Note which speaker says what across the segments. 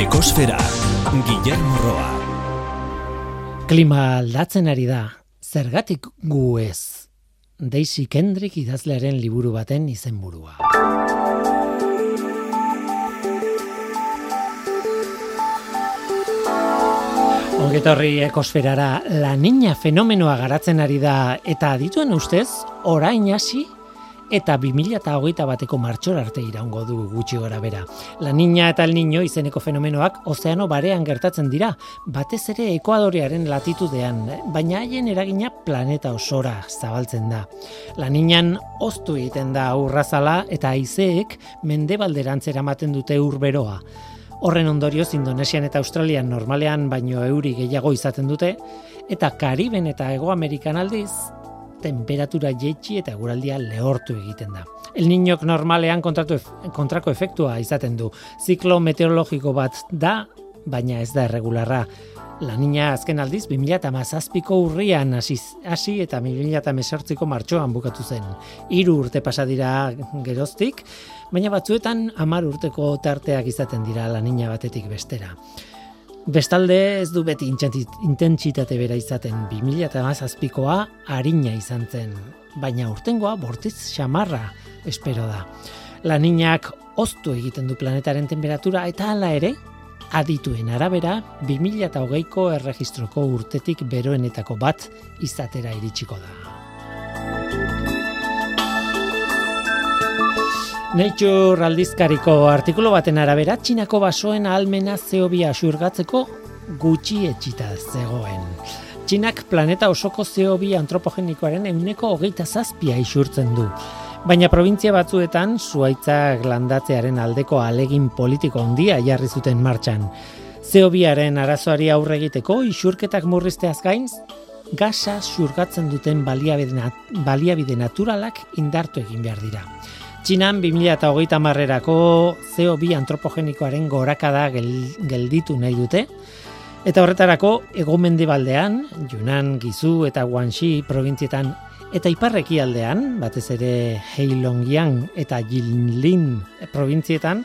Speaker 1: Ekosfera, Guillermo Roa.
Speaker 2: Klima aldatzen ari da, zergatik gu ez. Daisy Kendrick idazlearen liburu baten izenburua. Ongetorri ekosferara, la niña fenomenoa garatzen ari da eta dituen ustez, orain hasi eta 2008 bateko martxor arte iraungo du gutxi gora bera. La niña eta el niño izeneko fenomenoak ozeano barean gertatzen dira, batez ere Ekuadorearen latitudean, baina haien eragina planeta osora zabaltzen da. La niñan oztu egiten da urrazala eta aizeek mendebalderantz eramaten dute urberoa. Horren ondorioz Indonesian eta Australian normalean baino euri gehiago izaten dute, eta Kariben eta Ego Amerikan aldiz temperatura jetxi eta guraldia lehortu egiten da. El niñok normalean kontratu, kontrako efektua izaten du. Ziklo meteorologiko bat da, baina ez da erregularra. La niña azken aldiz 2017ko urrian hasi eta 2018ko martxoan bukatu zen. Hiru urte pasa dira geroztik, baina batzuetan 10 urteko tarteak izaten dira la niña batetik bestera. Bestalde ez du beti intentsitate bera izaten 2017koa harina izan zen, baina urtengoa bortiz xamarra espero da. La niñak oztu egiten du planetaren temperatura eta hala ere, adituen arabera 2008ko erregistroko urtetik beroenetako bat izatera iritsiko da. Nature aldizkariko artikulu baten arabera, txinako basoen almena zeobia xurgatzeko gutxi etxita zegoen. Txinak planeta osoko zeobi antropogenikoaren euneko hogeita zazpia isurtzen du. Baina provintzia batzuetan, zuaitzak landatzearen aldeko alegin politiko handia jarri zuten martxan. Zeobiaren arazoari aurre egiteko isurketak murrizteaz gain, gasa xurgatzen duten baliabide naturalak indartu egin behar dira. Txinan 2008 marrerako CO2 antropogenikoaren gorakada gelditu nahi dute. Eta horretarako egomendibaldean, Yunan, Gizu eta Guangxi provintzietan eta iparreki aldean, batez ere Heilongjiang eta Jilin provintzietan,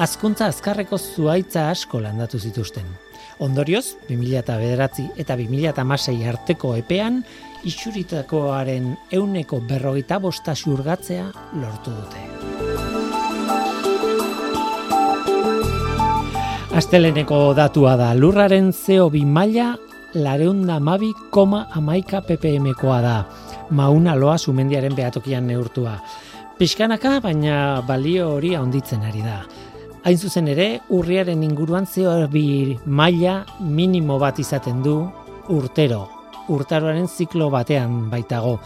Speaker 2: azkuntza azkarreko zuaitza asko landatu zituzten. Ondorioz, 2009 eta 2006 arteko epean, isuritakoaren euneko berrogeita bosta xurgatzea lortu dute. Asteleneko datua da, lurraren zeo bi maila lareunda mabi koma amaika ppmkoa da. Mauna loa sumendiaren behatokian neurtua. Piskanaka, baina balio hori handitzen ari da. Hain zuzen ere, urriaren inguruan zeo bi maila minimo bat izaten du urtero, urtaroaren ziklo batean baitago.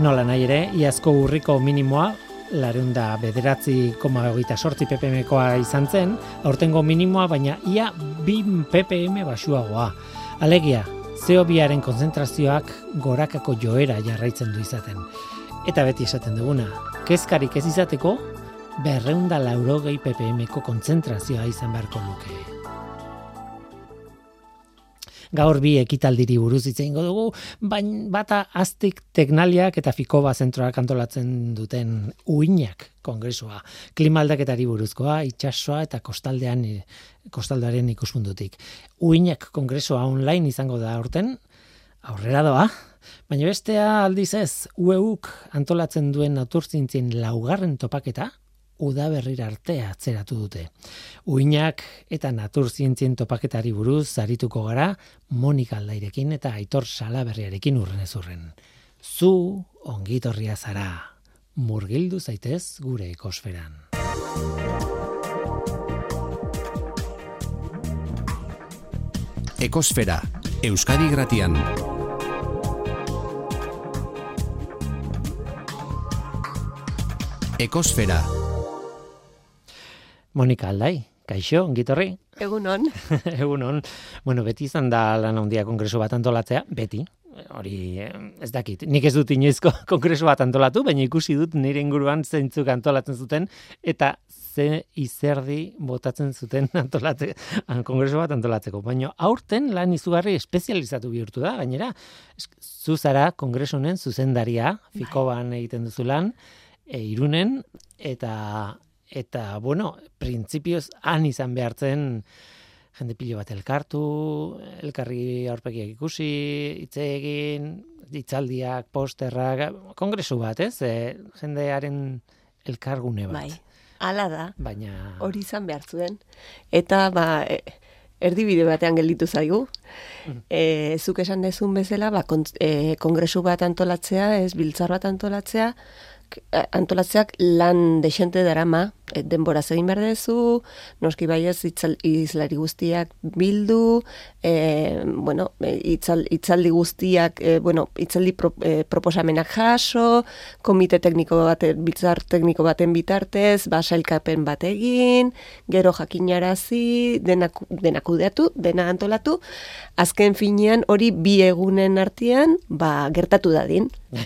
Speaker 2: Nola nahi ere, iazko urriko minimoa, larunda bederatzi koma egoita sortzi ppmkoa izan zen, aurtengo minimoa, baina ia 2 ppm basuagoa. Alegia, zeo biaren konzentrazioak gorakako joera jarraitzen du izaten. Eta beti esaten duguna, kezkarik ez izateko, berreunda laurogei ppmko konzentrazioa izan beharko luke gaur bi ekitaldiri buruz hitze eingo dugu, baina bata aztik teknaliak eta fikoba zentroak antolatzen duten uinak kongresua. Klima aldaketari buruzkoa, itsasoa eta kostaldean kostaldaren ikuspuntutik. Uinak kongresua online izango da aurten, aurrera doa, baina bestea aldiz ez, UEUk antolatzen duen naturtzintzien laugarren topaketa, udaberrir artea atzeratu dute. Uinak eta naturzientzien topaketari buruz zarituko gara Monika Aldairekin eta Aitor Salaberriarekin urren ez urren. Zu ongitorria zara, murgildu zaitez gure ekosferan.
Speaker 1: Ekosfera, Euskadi Gratian. Ekosfera,
Speaker 2: Monika Aldai, kaixo, ongitorri?
Speaker 3: Egunon.
Speaker 2: Egunon. Bueno, beti izan da lan handia kongresu bat antolatzea, beti. Hori, ez dakit, nik ez dut inoizko kongresu bat antolatu, baina ikusi dut nire inguruan zeintzuk antolatzen zuten, eta ze izerdi botatzen zuten antolatze, kongresu bat antolatzeko. Baina aurten lan izugarri espezializatu bihurtu da, gainera, zu zara kongresonen zuzendaria, bai. fiko ban egiten duzu lan, e, irunen, eta eta, bueno, printzipioz han izan behartzen jende pilo bat elkartu, elkarri aurpegiak ikusi, hitze egin, hitzaldiak, posterrak, kongresu bat, ez? E, jendearen elkargune bat.
Speaker 3: Bai, ala da.
Speaker 2: Baina...
Speaker 3: Hori izan behar zuen. Eta, ba, e, erdibide batean gelditu zaigu. Mm. E, zuk esan dezun bezala, ba, e, kongresu bat antolatzea, ez biltzar bat antolatzea, antolatzeak lan desente darama, e, denbora egin behar dezu, noski bai ez izlari guztiak bildu, e, bueno, itzal, itzaldi guztiak, e, bueno, itzaldi pro, e, proposamenak jaso, komite tekniko bat, bitzar tekniko baten bitartez, basailkapen bat egin, gero jakinarazi, denak, denak udeatu, dena antolatu, azken finean hori bi egunen artean, ba, gertatu dadin.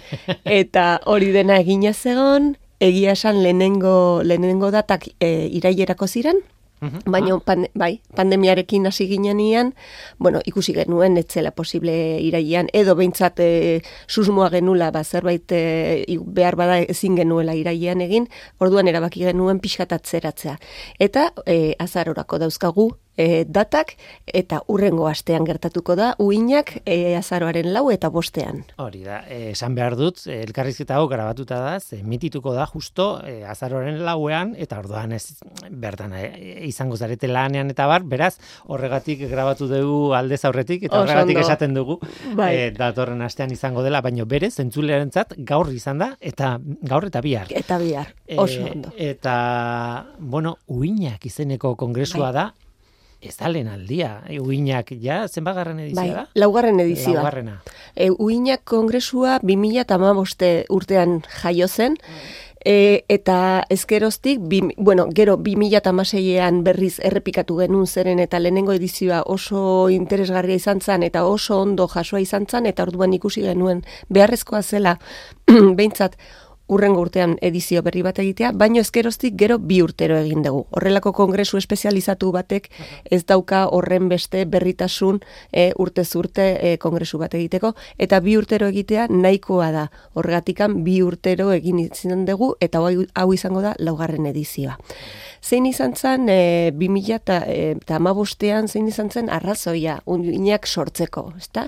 Speaker 3: Eta hori dena egina zegon, egia esan lehenengo, lehenengo datak e, irailerako ziren, mhm. Baina, ah. bai, pandemiarekin hasi ginen bueno, ikusi genuen, etzela posible iraian, edo behintzat e, susmoa genula, ba, zerbait e, behar bada ezin genuela iraian egin, orduan erabaki genuen pixkatatzeratzea. Eta e, azarorako dauzkagu, e, datak eta urrengo astean gertatuko da uinak e, azaroaren lau eta bostean.
Speaker 2: Hori da, e, esan behar dut, elkarrizketa hau grabatuta da, ze mitituko da justo e, azaroaren lauean eta orduan ez bertan e, izango zarete lanean eta bar, beraz horregatik grabatu dugu aldez aurretik eta horregatik esaten dugu bai. e, datorren astean izango dela, baino bere zentzulearentzat gaur izan da eta gaur eta bihar.
Speaker 3: Eta bihar, oso ondo.
Speaker 2: eta, bueno, uinak izeneko kongresua bai. da, ez da lehen aldia. E, uinak, ja, zenbagarren edizioa bai, da?
Speaker 3: laugarren edizioa. Laugarrena. E, uinak kongresua 2008 urtean jaio zen, e, eta ezkeroztik, bi, bueno, gero 2006an berriz errepikatu genuen zeren eta lehenengo edizioa oso interesgarria izan zen, eta oso ondo jasoa izan zen, eta orduan ikusi genuen beharrezkoa zela, behintzat, urrengo urtean edizio berri bat egitea, baino ezkeroztik gero bi urtero egin dugu. Horrelako kongresu espezializatu batek ez dauka horren beste berritasun e, urte zurte e, kongresu bat egiteko, eta bi urtero egitea nahikoa da. Horregatikan bi urtero egin izan dugu, eta hau izango da laugarren edizioa zein izan zen e, 2000 eta, e, eta amabustean zein izan zen arrazoia uniak sortzeko, ezta?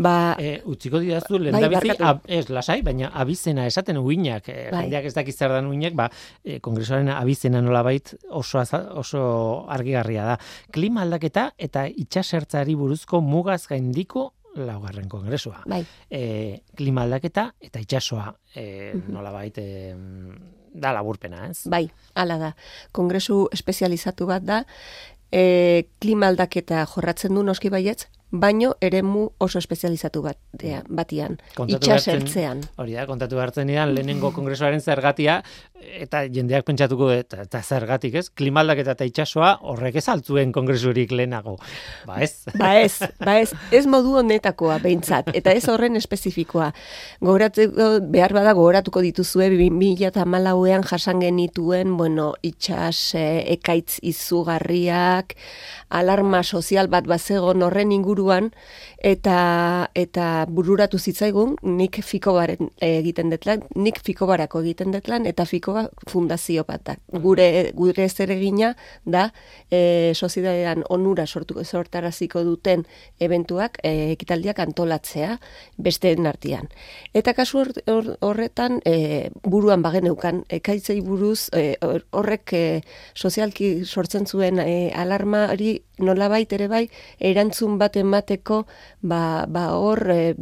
Speaker 2: Ba, e, utziko didazu, lehen bai, bizi, ab, ez, lasai, baina abizena esaten uinak, e, bai. jendeak ez dakiz zer dan uinak, ba, e, kongresoaren abizena nolabait oso, oso argigarria da. Klima aldaketa eta itxasertzari buruzko mugaz gaindiko laugarren kongresua.
Speaker 3: Bai.
Speaker 2: E, klima aldaketa eta itxasoa e, nolabait e, da laburpena, ez?
Speaker 3: Bai, hala da. Kongresu espezializatu bat da, e, klima aldaketa jorratzen du noski baietz, baino eremu oso espezializatu bat batian itxasertzean
Speaker 2: hori da kontatu hartzen dian lehenengo kongresoaren zergatia eta jendeak pentsatuko eta, eta zergatik ez? Klimaldaketa eta itxasoa horrek ez altzuen kongresurik lehenago. Ba ez.
Speaker 3: Ba ez ba ez. Ez modu honetakoa beintzat eta ez horren espezifikoa. Gogoratzeko behar bada gogoratuko dituzue 2014ean jasan genituen bueno itxas eh, ekaitz izugarriak alarma sozial bat bazegon horren inguru eta eta bururatu zitzaigun nik fikobaren egiten detlan, nik fikobarako egiten detlan eta fikoba fundazio bat da. Gure gure zeregina da e, soziedadean onura sortu sortaraziko duten eventuak e, ekitaldiak antolatzea besteen artean. Eta kasu horretan e, buruan bageneukan ekaitzei buruz e, horrek e, sozialki sortzen zuen e, alarmari nolabait ere bai erantzun bat emateko ba, ba hor e,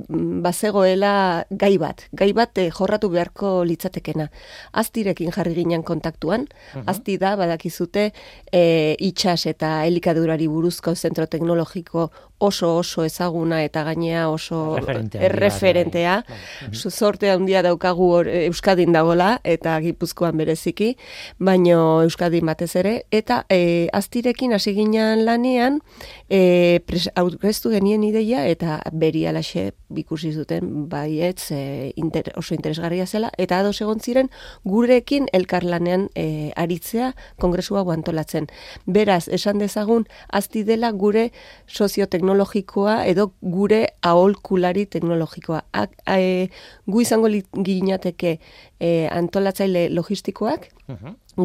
Speaker 3: bazegoela gai bat, gai bat e, jorratu beharko litzatekena. Aztirekin jarri ginen kontaktuan, uh azti da badakizute e, itxas eta helikadurari buruzko zentro teknologiko oso oso ezaguna eta gainea oso erreferentea. Zorte handia daukagu or, Euskadin dagola eta Gipuzkoan bereziki, baino Euskadin batez ere. Eta e, aztirekin hasi ginen lanean e, aurkeztu genien ideia eta beri alaxe ikusi zuten baietz e, inter, oso interesgarria zela eta ados egon ziren gurekin elkarlanean e, aritzea kongresua guantolatzen. Beraz, esan dezagun, azti dela gure sozioteknologikoa teknologikoa edo gure aholkulari teknologikoa. A, e, gu izango ginateke e, antolatzaile logistikoak,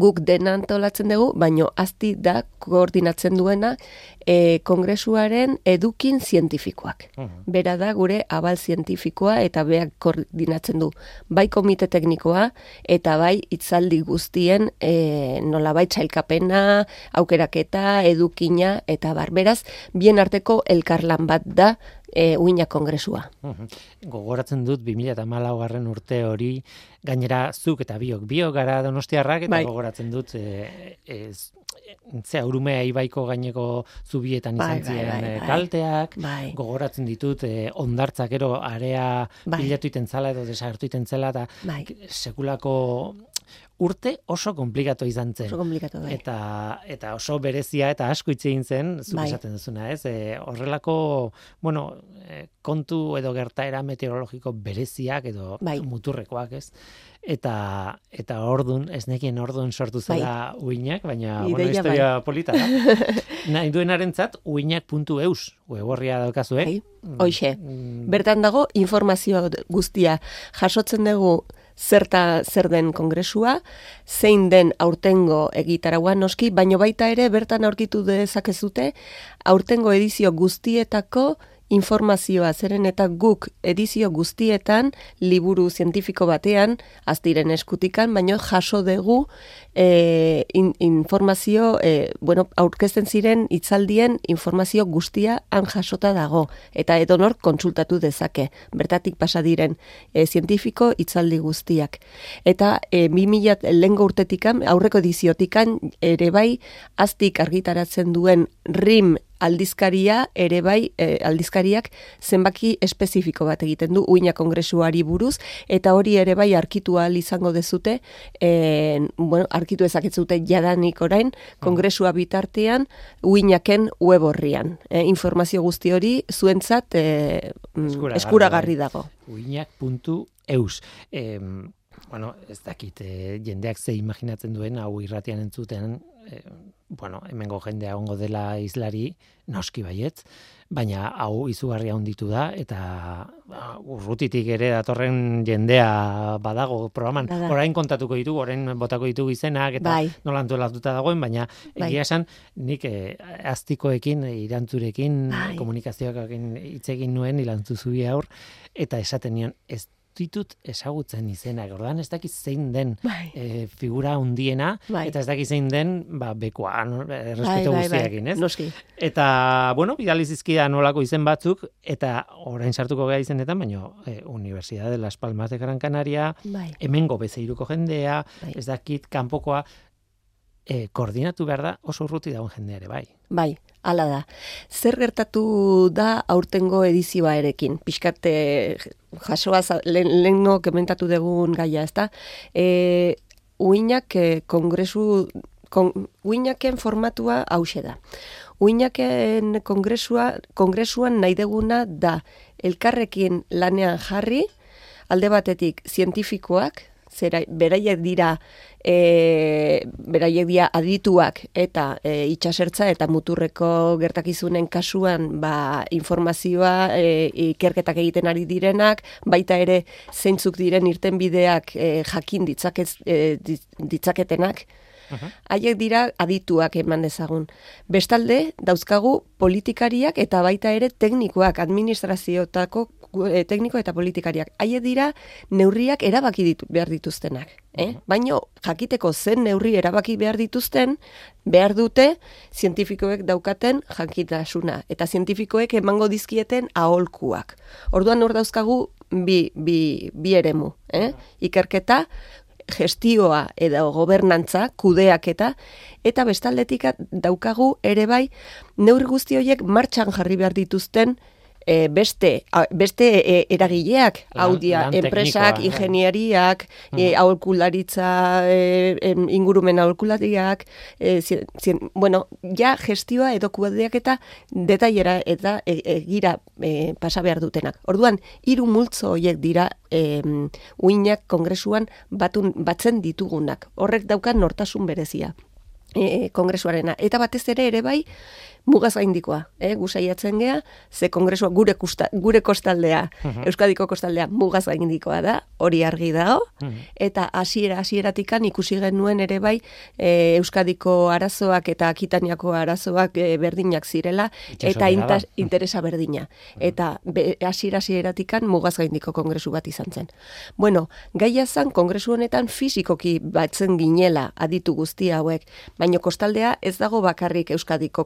Speaker 3: guk dena antolatzen dugu, baino azti da koordinatzen duena e, kongresuaren edukin zientifikoak. Bera da gure abal zientifikoa eta beak koordinatzen du. Bai komite teknikoa eta bai itzaldi guztien e, nolabait txailkapena, aukeraketa, edukina eta barberaz, bien arteko elkarlan bat da e, uina kongresua.
Speaker 2: Gogoratzen dut 2014 garren urte hori gainera zuk eta biok biok gara Donostiarrak eta
Speaker 3: Bai.
Speaker 2: gogoratzen dut e, ez Zea, urumea ibaiko gaineko zubietan
Speaker 3: Bai,
Speaker 2: izan
Speaker 3: bai,
Speaker 2: ziren
Speaker 3: bai,
Speaker 2: eh,
Speaker 3: bai.
Speaker 2: kalteak,
Speaker 3: Bai.
Speaker 2: gogoratzen ditut eh, ondartzak ero area
Speaker 3: Bai.
Speaker 2: bilatu iten zela edo desagertu iten zela, eta
Speaker 3: Bai.
Speaker 2: sekulako urte oso komplikatu izan zen.
Speaker 3: Oso komplikatu bai.
Speaker 2: Eta, eta oso berezia eta asko hitz egin zen, zuk
Speaker 3: Bai.
Speaker 2: esaten duzuna, ez? E, horrelako, bueno, e, kontu edo gertaera meteorologiko bereziak edo
Speaker 3: Bai.
Speaker 2: muturrekoak, ez? Eta eta ordun, ez nekien ordun sortu zela uinak, baina bueno,
Speaker 3: Ideia
Speaker 2: historia polita da. Nahi duenarentzat uinak.eus weborria daukazue.
Speaker 3: Bai, hoxe.
Speaker 2: Mm,
Speaker 3: Bertan dago informazioa guztia jasotzen dugu zerta zer den kongresua, zein den aurtengo egitaraua noski, baino baita ere bertan aurkitu dezakezute aurtengo edizio guztietako informazioa zeren eta guk edizio guztietan liburu zientifiko batean aztiren eskutikan, baino jaso dugu e, in, informazio, e, bueno, aurkezten ziren hitzaldien informazio guztia han jasota dago eta edonor kontsultatu dezake. Bertatik pasa diren e, zientifiko hitzaldi guztiak. Eta e, 2000 lehengo urtetikan, aurreko ediziotikan ere bai aztik argitaratzen duen RIM aldizkaria ere bai e, aldizkariak zenbaki espezifiko bat egiten du uina kongresuari buruz eta hori ere bai arkitu ahal izango dezute e, bueno, arkitu ezaketzute jadanik orain kongresua bitartean uinaken web horrian e, informazio guzti hori zuentzat e,
Speaker 2: Eskuragarri,
Speaker 3: eskuragarri dago.
Speaker 2: uinak.eus. Em, bueno, ez dakit, eh, jendeak ze imaginatzen duen, hau irratian entzuten, eh, bueno, hemengo jendea ongo dela islari, noski baietz, baina hau izugarria handitu da, eta ba, urrutitik ere datorren jendea badago programan.
Speaker 3: Bada.
Speaker 2: Orain kontatuko ditugu, orain botako ditugu izenak, eta
Speaker 3: Bai.
Speaker 2: nola antolatuta dagoen, baina
Speaker 3: Bai.
Speaker 2: egia esan, nik eh, aztikoekin, irantzurekin,
Speaker 3: Bai.
Speaker 2: komunikazioak hitz egin nuen, ilantzu zubi aur, eta esaten nion, ez ditut ezagutzen izenak. Ordan ez dakit zein den
Speaker 3: Bai.
Speaker 2: e, figura hundiena
Speaker 3: Bai.
Speaker 2: eta ez dakit zein den ba bekoa, no?
Speaker 3: Bai,
Speaker 2: errespetu
Speaker 3: bai, bai,
Speaker 2: guztiekin, ez?
Speaker 3: Noski.
Speaker 2: Eta bueno, bidali zizkida nolako izen batzuk eta orain sartuko gara izenetan, baina e, Universidad de Las Palmas de Gran Canaria,
Speaker 3: Bai.
Speaker 2: hemengo bezeiruko jendea,
Speaker 3: Bai.
Speaker 2: ez dakit kanpokoa e, koordinatu behar da oso urruti dagoen jendea ere, bai.
Speaker 3: Bai, hala da. Zer gertatu da aurtengo edizioa erekin? Piskate jasoa lehen leheno kementatu dugun gaia, ezta? E, uinak e, kongresu kon, uinaken formatua hause da. Uinaken kongresua, kongresuan nahi deguna da elkarrekin lanean jarri, alde batetik zientifikoak, zera, beraiek dira e, beraiek dira adituak eta e, itxasertza eta muturreko gertakizunen kasuan ba, informazioa e, ikerketak egiten ari direnak, baita ere zeintzuk diren irtenbideak e, jakin ditzakez, e, ditz- ditzaketenak, Haiek dira adituak eman dezagun. Bestalde, dauzkagu politikariak eta baita ere teknikoak, administraziotako tekniko eta politikariak. Haiek dira neurriak erabaki ditu, behar dituztenak. Eh? Baino, jakiteko zen neurri erabaki behar dituzten, behar dute zientifikoek daukaten jakitasuna. Eta zientifikoek emango dizkieten aholkuak. Orduan hor dauzkagu bi, bi, bi eremu. Eh? Ikerketa, gestioa edo gobernantza, kudeaketa, eta bestaldetik daukagu ere bai neurri guzti horiek martxan jarri behar dituzten e, beste, a, beste e, eragileak, audia, enpresak,
Speaker 2: bai.
Speaker 3: ingenieriak, e, aholkularitza, e, em, ingurumen aholkulariak, e, zien, zien, bueno, ja gestioa edo kudeaketa detailera eta e, egira e, pasa behar dutenak. Orduan, hiru multzo horiek dira e, uinak kongresuan batun, batzen ditugunak. Horrek daukan nortasun berezia. e, kongresuarena. Eta batez ere ere bai, mugaz gaindikoa, eh? gu saiatzen gea, ze kongresua gure, kusta, gure kostaldea, Euskadiko kostaldea mugaz gaindikoa da, hori argi dago, eta hasiera hasieratikan ikusi genuen ere bai e, Euskadiko arazoak eta Akitaniako arazoak e, berdinak zirela,
Speaker 2: Itsaso
Speaker 3: eta intas,
Speaker 2: da.
Speaker 3: interesa berdina. Eta be- hasiera hasieratikan mugaz gaindiko kongresu bat izan zen. Bueno, gaia zan kongresu honetan fisikoki batzen ginela aditu guzti hauek, baino kostaldea ez dago bakarrik Euskadiko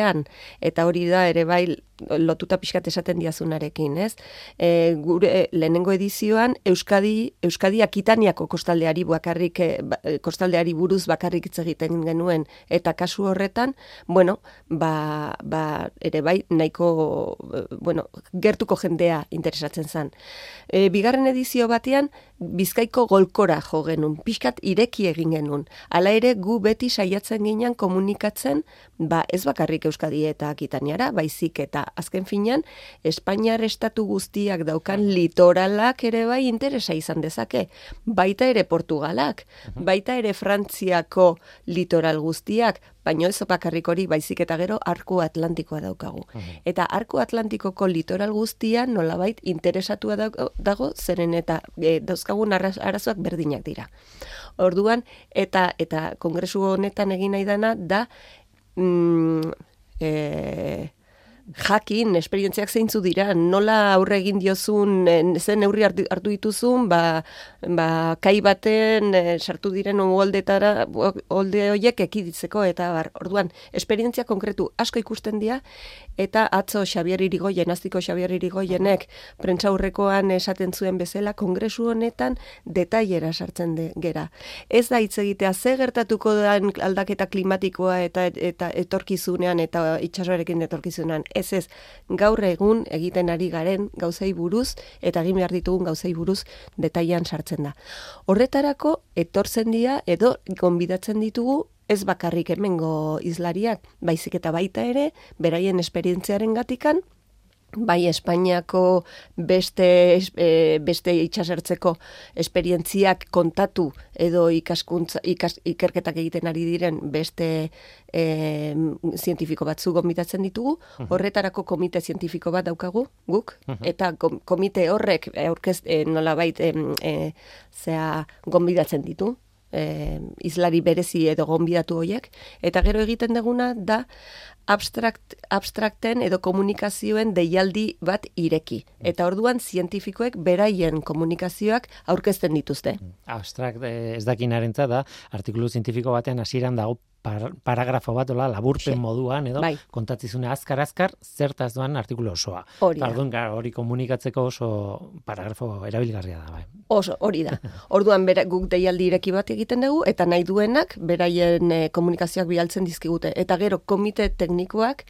Speaker 3: kostaldean, eta hori da ere bai lotuta pixkat esaten diazunarekin, ez? E, gure lehenengo edizioan Euskadi Euskadi Akitaniako kostaldeari bakarrik e, ba- e, kostaldeari buruz bakarrik hitz egiten genuen eta kasu horretan, bueno, ba, ba ere bai nahiko e, bueno, gertuko jendea interesatzen zen. E, bigarren edizio batean Bizkaiko golkora jo genuen, pixkat ireki egin genuen. Hala ere gu beti saiatzen ginen komunikatzen, ba ez bakarrik Euskadi eta Akitaniara, baizik eta azken finean Espainiar estatu guztiak daukan litoralak ere bai interesa izan dezake. Baita ere Portugalak, baita ere Frantziako litoral guztiak, baino ez bakarrik hori baizik eta gero arku atlantikoa daukagu. Eta arku atlantikoko litoral guztia nolabait interesatua dago, zeren eta e, dauzkagun arazoak berdinak dira. Orduan, eta eta kongresu honetan egin nahi dana da mm, e, jakin, esperientziak zeintzu dira, nola aurre egin diozun, en, zen neurri hartu, dituzun, ba, ba, kai baten eh, sartu diren uholdetara, holde horiek ekiditzeko, eta bar, orduan, esperientzia konkretu asko ikusten dira, eta atzo Xabier Irigoyen, aztiko Xabier Irigoyenek, prentsaurrekoan esaten zuen bezala, kongresu honetan detailera sartzen de, gera. Ez da hitz egitea, ze gertatuko den aldaketa klimatikoa eta eta etorkizunean eta itsasoarekin etorkizunean. Ez ez, gaur egun egiten ari garen gauzei buruz eta egin behar ditugun gauzei buruz detailan sartzen da. Horretarako etortzen dira edo gonbidatzen ditugu ez bakarrik hemengo izlariak, baizik eta baita ere, beraien esperientziaren gatikan, bai Espainiako beste es- e, beste itsasertzeko esperientziak kontatu edo ikaskuntza ikas, ikerketak egiten ari diren beste e, zientifiko batzu gonbidatzen ditugu, horretarako komite zientifiko bat daukagu guk. Eta kom- komite horrek aurkez e, nolabait em, e, zea gonbidatzen ditu e, izlari berezi edo gonbidatu hoiek eta gero egiten deguna da abstrakt, abstrakten edo komunikazioen deialdi bat ireki. Eta orduan zientifikoek beraien komunikazioak aurkezten dituzte.
Speaker 2: Abstrakt eh, ez dakinarentza da, artikulu zientifiko batean hasieran dago par, paragrafo bat, ola, laburpen
Speaker 3: Xe.
Speaker 2: moduan, edo,
Speaker 3: Bai.
Speaker 2: kontatzizune azkar-azkar, zertaz doan artikulu osoa.
Speaker 3: Hori da.
Speaker 2: Hori komunikatzeko oso paragrafo erabilgarria da, bai.
Speaker 3: Oso, hori da. Orduan bera, guk deialdi ireki bat egiten dugu, eta nahi duenak beraien eh, komunikazioak bialtzen dizkigute. Eta gero komite teknikoak,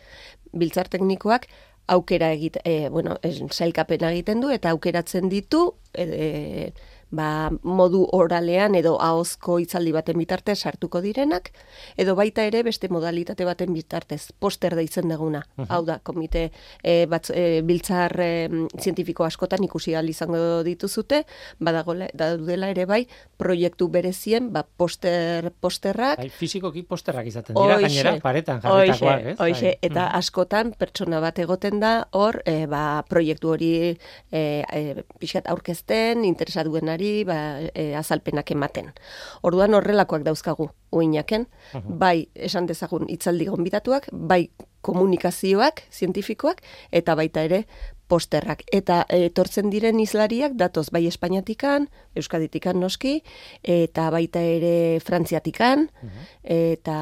Speaker 3: biltzar teknikoak, aukera egit, e, bueno, es, sailkapena egiten du, eta aukeratzen ditu, e, ba, modu oralean edo ahozko hitzaldi baten bitartez sartuko direnak, edo baita ere beste modalitate baten bitartez, poster deitzen deguna. Hau da, komite e, batz, e, biltzar e, zientifiko askotan ikusi izango dituzute, badagola, daudela ere bai, proiektu berezien, ba, poster, posterrak,
Speaker 2: Bai, fizikoki posterrak izaten dira,
Speaker 3: Hoixe.
Speaker 2: gainera, paretan jarritakoak, ez? Bai.
Speaker 3: eta askotan pertsona bat egoten da hor, e, ba, proiektu hori e, e, pixkat aurkezten, interesa duenari, ba, e, azalpenak ematen. Orduan horrelakoak dauzkagu uinaken, bai esan dezagun hitzaldi gonbidatuak, bai komunikazioak zientifikoak eta baita ere posterrak. Eta e, etortzen diren izlariak datoz bai Espainiatikan, Euskaditikan noski, eta baita ere Frantziatikan, eta,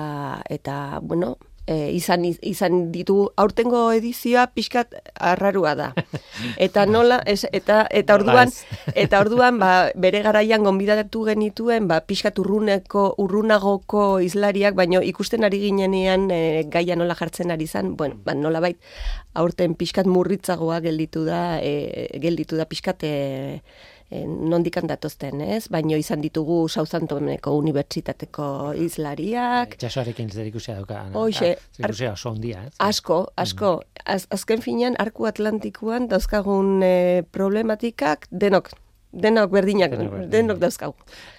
Speaker 3: eta bueno, e, izan, izan ditu aurtengo edizioa pixkat arrarua da. Eta nola, ez, eta, eta orduan, eta orduan ba, bere garaian gonbidatu genituen ba, pixkat urruneko, urrunagoko izlariak, baino ikusten ari ginenean e, gaia nola jartzen ari zan, bueno, ba, nola bait, aurten pixkat murritzagoa gelditu da, e, gelditu da pixkat e, nondikan datozten, ez? Baino izan ditugu Southamptoneko unibertsitateko izlariak,
Speaker 2: Itxasoarekin zer ikusia dauka.
Speaker 3: Hoxe,
Speaker 2: Ah, zer ikusia oso ondia, ez?
Speaker 3: Asko, asko. Az, azken finean, arku atlantikoan dauzkagun e, problematikak denok denok berdinak,
Speaker 2: Denok berdinak.
Speaker 3: denok dauzkau.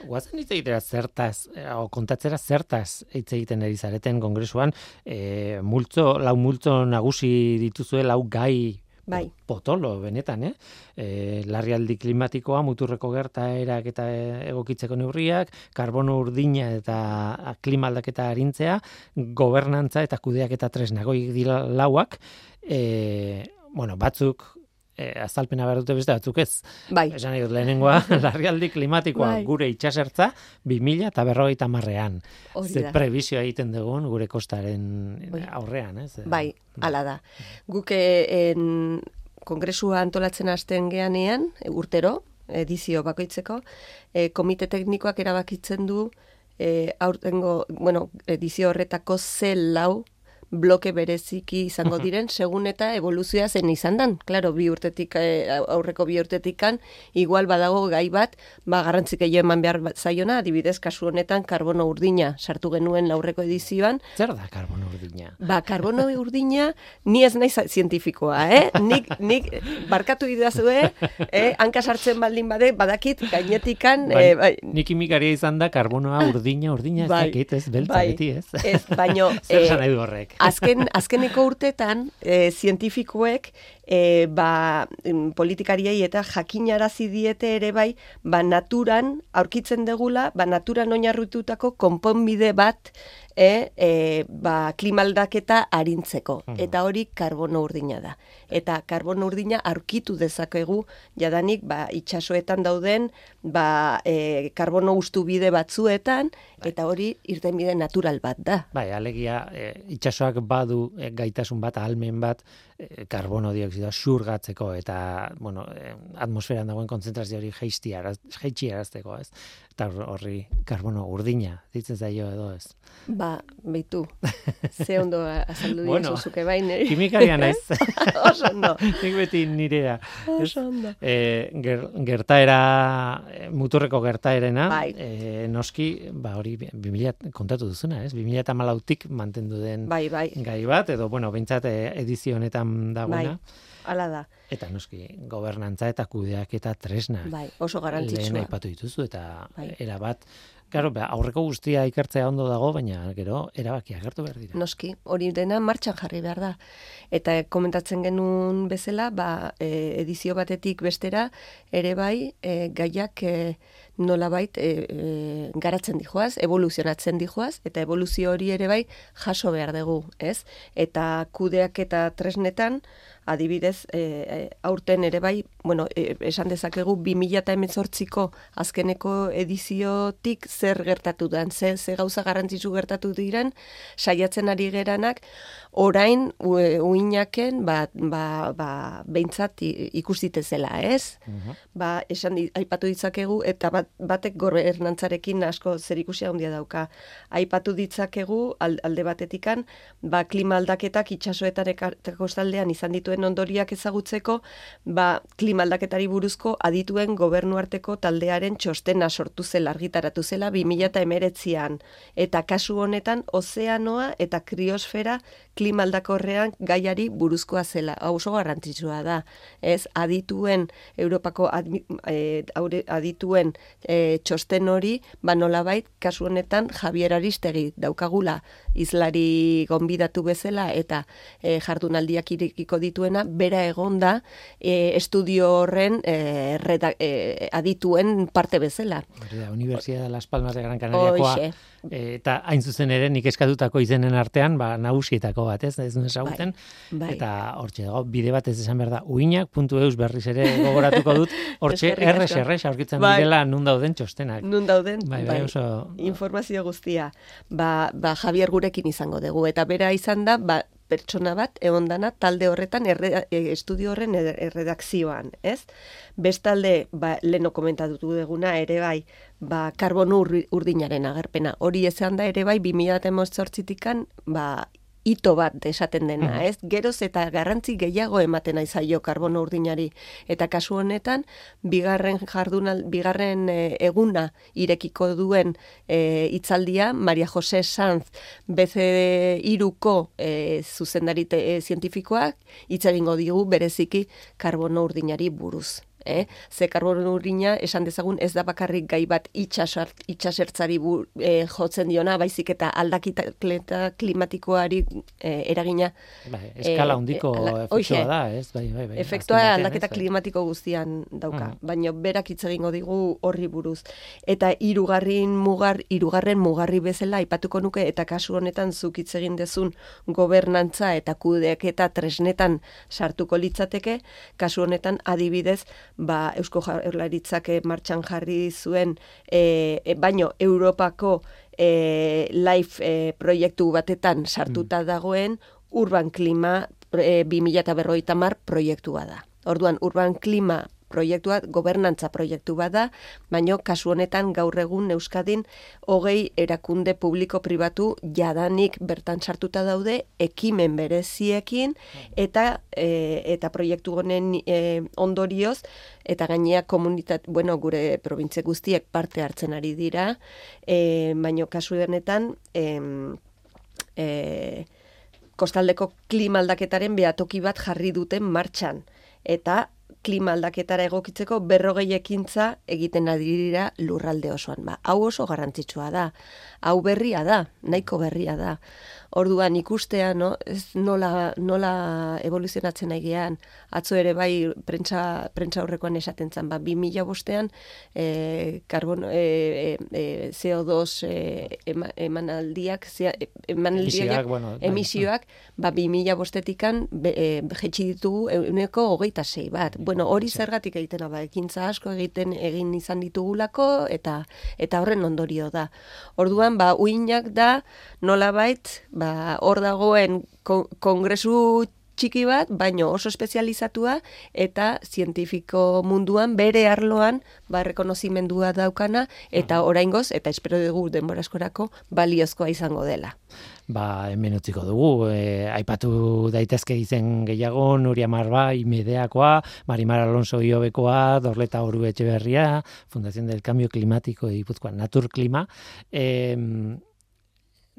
Speaker 2: Guazen hitz egitera zertaz, eh, o kontatzera zertaz hitz egiten ari zareten kongresuan, e, multzo, lau multzo nagusi dituzue, lau gai
Speaker 3: Bai.
Speaker 2: potolo, benetan, eh? E, larrialdi klimatikoa, muturreko gertaerak eta egokitzeko neurriak, karbono urdina eta klima aldaketa arintzea, gobernantza eta kudeak eta tresnagoik dira lauak, e, bueno, batzuk e, azalpena behar dute beste batzuk ez.
Speaker 3: Bai,
Speaker 2: Esan dut lehenengoa, larrialdi klimatikoa
Speaker 3: Bai.
Speaker 2: gure itxasertza 2000 eta berrogeita marrean. Ze
Speaker 3: da.
Speaker 2: prebizioa egiten dugun gure kostaren
Speaker 3: Bai.
Speaker 2: aurrean, ez?
Speaker 3: Bai, hala da. Guk eh, en, kongresua antolatzen hasten geanean, e, urtero, edizio bakoitzeko, e, komite teknikoak erabakitzen du e, aurtengo, bueno, edizio horretako ze lau bloke bereziki izango diren, segun eta evoluzioa zen izan dan. Claro, bi urtetik, eh, aurreko bi urtetikan, igual badago gai bat, ba, garrantzik gehiago eman behar zaiona, adibidez, kasu honetan, karbono urdina sartu genuen aurreko edizioan,
Speaker 2: Zer da karbono urdina?
Speaker 3: Ba, karbono urdina, ni ez naiz zientifikoa, eh? Nik, nik barkatu idazue, eh? Hanka sartzen baldin bade, badakit, gainetikan,
Speaker 2: Bai,
Speaker 3: eh, bai,
Speaker 2: Nik kimikaria izan da karbonoa urdina, urdina, ez
Speaker 3: Bai,
Speaker 2: dakit, ez beltza
Speaker 3: bai.
Speaker 2: beti, ez?
Speaker 3: ez, baino,
Speaker 2: Zer
Speaker 3: eh,
Speaker 2: nahi du horrek?
Speaker 3: Azken, azkeneko urtetan, e, zientifikoek, e, ba, politikariei eta jakinarazi diete ere bai, ba, naturan, aurkitzen degula, ba, naturan oinarritutako konponbide bat, e, e, ba, klimaldaketa arintzeko. Eta hori karbono urdina da. Eta karbono urdina aurkitu dezakegu, jadanik, ba, itxasoetan dauden, ba, e, karbono ustu bide batzuetan, eta hori irtenbide natural bat da.
Speaker 2: Bai, alegia, e, itxasoak badu e, gaitasun bat, ahalmen bat, e, karbono dioksidoa xurgatzeko eta, bueno, e, atmosferan dagoen kontzentrazio hori jeitsi arazteko, ez? Eta hor- horri karbono urdina, ditzen zaio edo ez.
Speaker 3: Ba, beitu, ze ondo azaldu
Speaker 2: Bueno,
Speaker 3: bueno, zuke bain.
Speaker 2: Kimikaria naiz.
Speaker 3: Oso ondo.
Speaker 2: Nik beti nirea.
Speaker 3: Oso ondo.
Speaker 2: E, ger, gertaera, e, muturreko gertaerena,
Speaker 3: Bai.
Speaker 2: e, noski, ba hori, 2000 kontatu duzuna, ez? 2000 eta malautik mantendu den
Speaker 3: Bai, bai,
Speaker 2: gai bat, edo, bueno, behintzat e, edizio honetan
Speaker 3: bai. Hala da.
Speaker 2: Eta noski, gobernantza eta kudeak eta tresna.
Speaker 3: Bai, oso
Speaker 2: Lehen
Speaker 3: garrantzitsua.
Speaker 2: aipatu dituzu eta
Speaker 3: Bai.
Speaker 2: erabat, Claro, ba, aurreko guztia ikertzea ondo dago, baina gero erabakiak hartu behar dira.
Speaker 3: Noski, hori dena martxan jarri behar da. Eta komentatzen genuen bezala, ba, e, edizio batetik bestera, ere bai, e, gaiak e, nolabait e, e, garatzen dijoaz, evoluzionatzen dijoaz, eta evoluzio hori ere bai jaso behar dugu, ez? Eta kudeak eta tresnetan, adibidez, e, aurten ere bai, bueno, e, esan dezakegu 2018ko azkeneko ediziotik zer gertatu dan, ze, ze gauza garrantzitsu gertatu diren, saiatzen ari geranak, orain uinaken, ba, ba, ba, behintzat ikus ditezela, ez? Ba, esan di, aipatu ditzakegu, eta bat, batek gobernantzarekin asko zer ikusia handia dauka. Aipatu ditzakegu, al- alde batetikan, ba, klima aldaketak eta kostaldean izan dituen ondoriak ezagutzeko, ba, klima aldaketari buruzko adituen gobernuarteko taldearen txostena sortu zela, argitaratu zela 2019an. Eta kasu honetan, ozeanoa eta kriosfera klima aldakorrean gaiari buruzkoa zela. Hau oso garrantzitsua da. Ez, adituen, Europako admi, aure- adituen eh, txosten hori, ba nolabait, kasu honetan Javier Aristegi daukagula izlari gonbidatu bezala eta eh, jardunaldiak irekiko dituena, bera egonda eh, estudio horren eh, reda, eh, adituen parte bezala.
Speaker 2: Hori da, Universidad de Las Palmas de Gran Canariakoa. Eta hain zuzen ere nik eskatutako izenen artean, ba, nagusietako bat, ez, ez duen ezagutzen.
Speaker 3: bai.
Speaker 2: Eta hortxe dago, bide bat ez esan behar da, uinak.eus berriz ere gogoratuko dut, hortxe erres erres aurkitzen
Speaker 3: Bai.
Speaker 2: direla nun dauden txostenak.
Speaker 3: Nun dauden?
Speaker 2: Bai, bai, oso-
Speaker 3: Informazio guztia. Ba, ba Javier gurekin izango dugu. Eta bera izan da, ba, pertsona bat, eondana, talde horretan, erre, e, estudio horren er- erredakzioan, ez? Bestalde, ba, leno komentatutu duguna, ere bai, ba, karbono urri- urdinaren agerpena. Hori esan da, ere bai, 2018tikan, ba, ito bat esaten dena, ez? Geroz eta garrantzi gehiago ematen aizaio karbono urdinari. Eta kasu honetan, bigarren jardunal, bigarren eh, eguna irekiko duen eh, hitzaldia Maria Jose Sanz BC iruko eh, zuzendari eh, zientifikoak hitz egingo digu bereziki karbono urdinari buruz. Eh? Ze karbonurina esan dezagun ez da bakarrik gai bat itxasart, itxasertzari bu, eh, jotzen diona, baizik eta aldakita klimatikoari eh, eragina.
Speaker 2: Bai, eskala hundiko
Speaker 3: ala-
Speaker 2: efektua da, ez? Bai, bai, bai.
Speaker 3: Efektua aldaketa
Speaker 2: ez, bai.
Speaker 3: klimatiko guztian dauka,
Speaker 2: Mhm.
Speaker 3: baina berak hitz egingo digu horri buruz. Eta hirugarrin mugar, hirugarren mugarri bezala aipatuko nuke eta kasu honetan zuk hitz egin dezun gobernantza eta kudeak eta tresnetan sartuko litzateke, kasu honetan adibidez, ba Eusko Jaurlaritzak eh, martxan jarri zuen e, e, baino Europako e, life e, proiektu batetan sartuta dagoen urban klima e, 2050 mar proiektua da. Orduan, urban klima proiektua, gobernantza proiektu bada, baino kasu honetan gaur egun Euskadin hogei erakunde publiko-pribatu jadanik bertan sartuta daude ekimen bereziekin eta e, eta proiektu honen e, ondorioz eta gainea komunitat, bueno, gure probintze guztiek parte hartzen ari dira, e, baino kasu honetan em, e, kostaldeko klima aldaketaren behatoki bat jarri duten martxan. Eta klima aldaketara egokitzeko berrogei ekintza egiten ari dira lurralde osoan. Ba, hau oso garrantzitsua da. Hau berria da, nahiko berria da. Orduan ikustea, no, ez nola, nola evoluzionatzen nahi gean. Atzo ere bai prentsa, prentsa horrekoan esaten zen, ba, 2000 bostean e, karbon, e, e, CO2 e, ema, emanaldiak, emanaldiak,
Speaker 2: Emisioak, bueno,
Speaker 3: emisioak, ba, 2000 bostetikan be, e, jetxi ditugu euneko hogeita sei bat. Bueno, hori zergatik egiten ba, ekintza asko egiten egin izan ditugulako eta eta horren ondorio da. Orduan, ba, uinak da nolabait, ba, hor dagoen ko- kongresu txiki bat, baino oso espezializatua eta zientifiko munduan bere arloan ba rekonozimendua daukana eta oraingoz eta espero dugu denbora askorako baliozkoa izango dela.
Speaker 2: Ba, hemen utziko dugu, e, aipatu daitezke izen gehiago, Nuria Marba, Imedeakoa, Marimar Alonso Iobekoa, Dorleta Oru Etxeberria, Fundación del Cambio Climático de Gipuzkoa, Naturklima, e,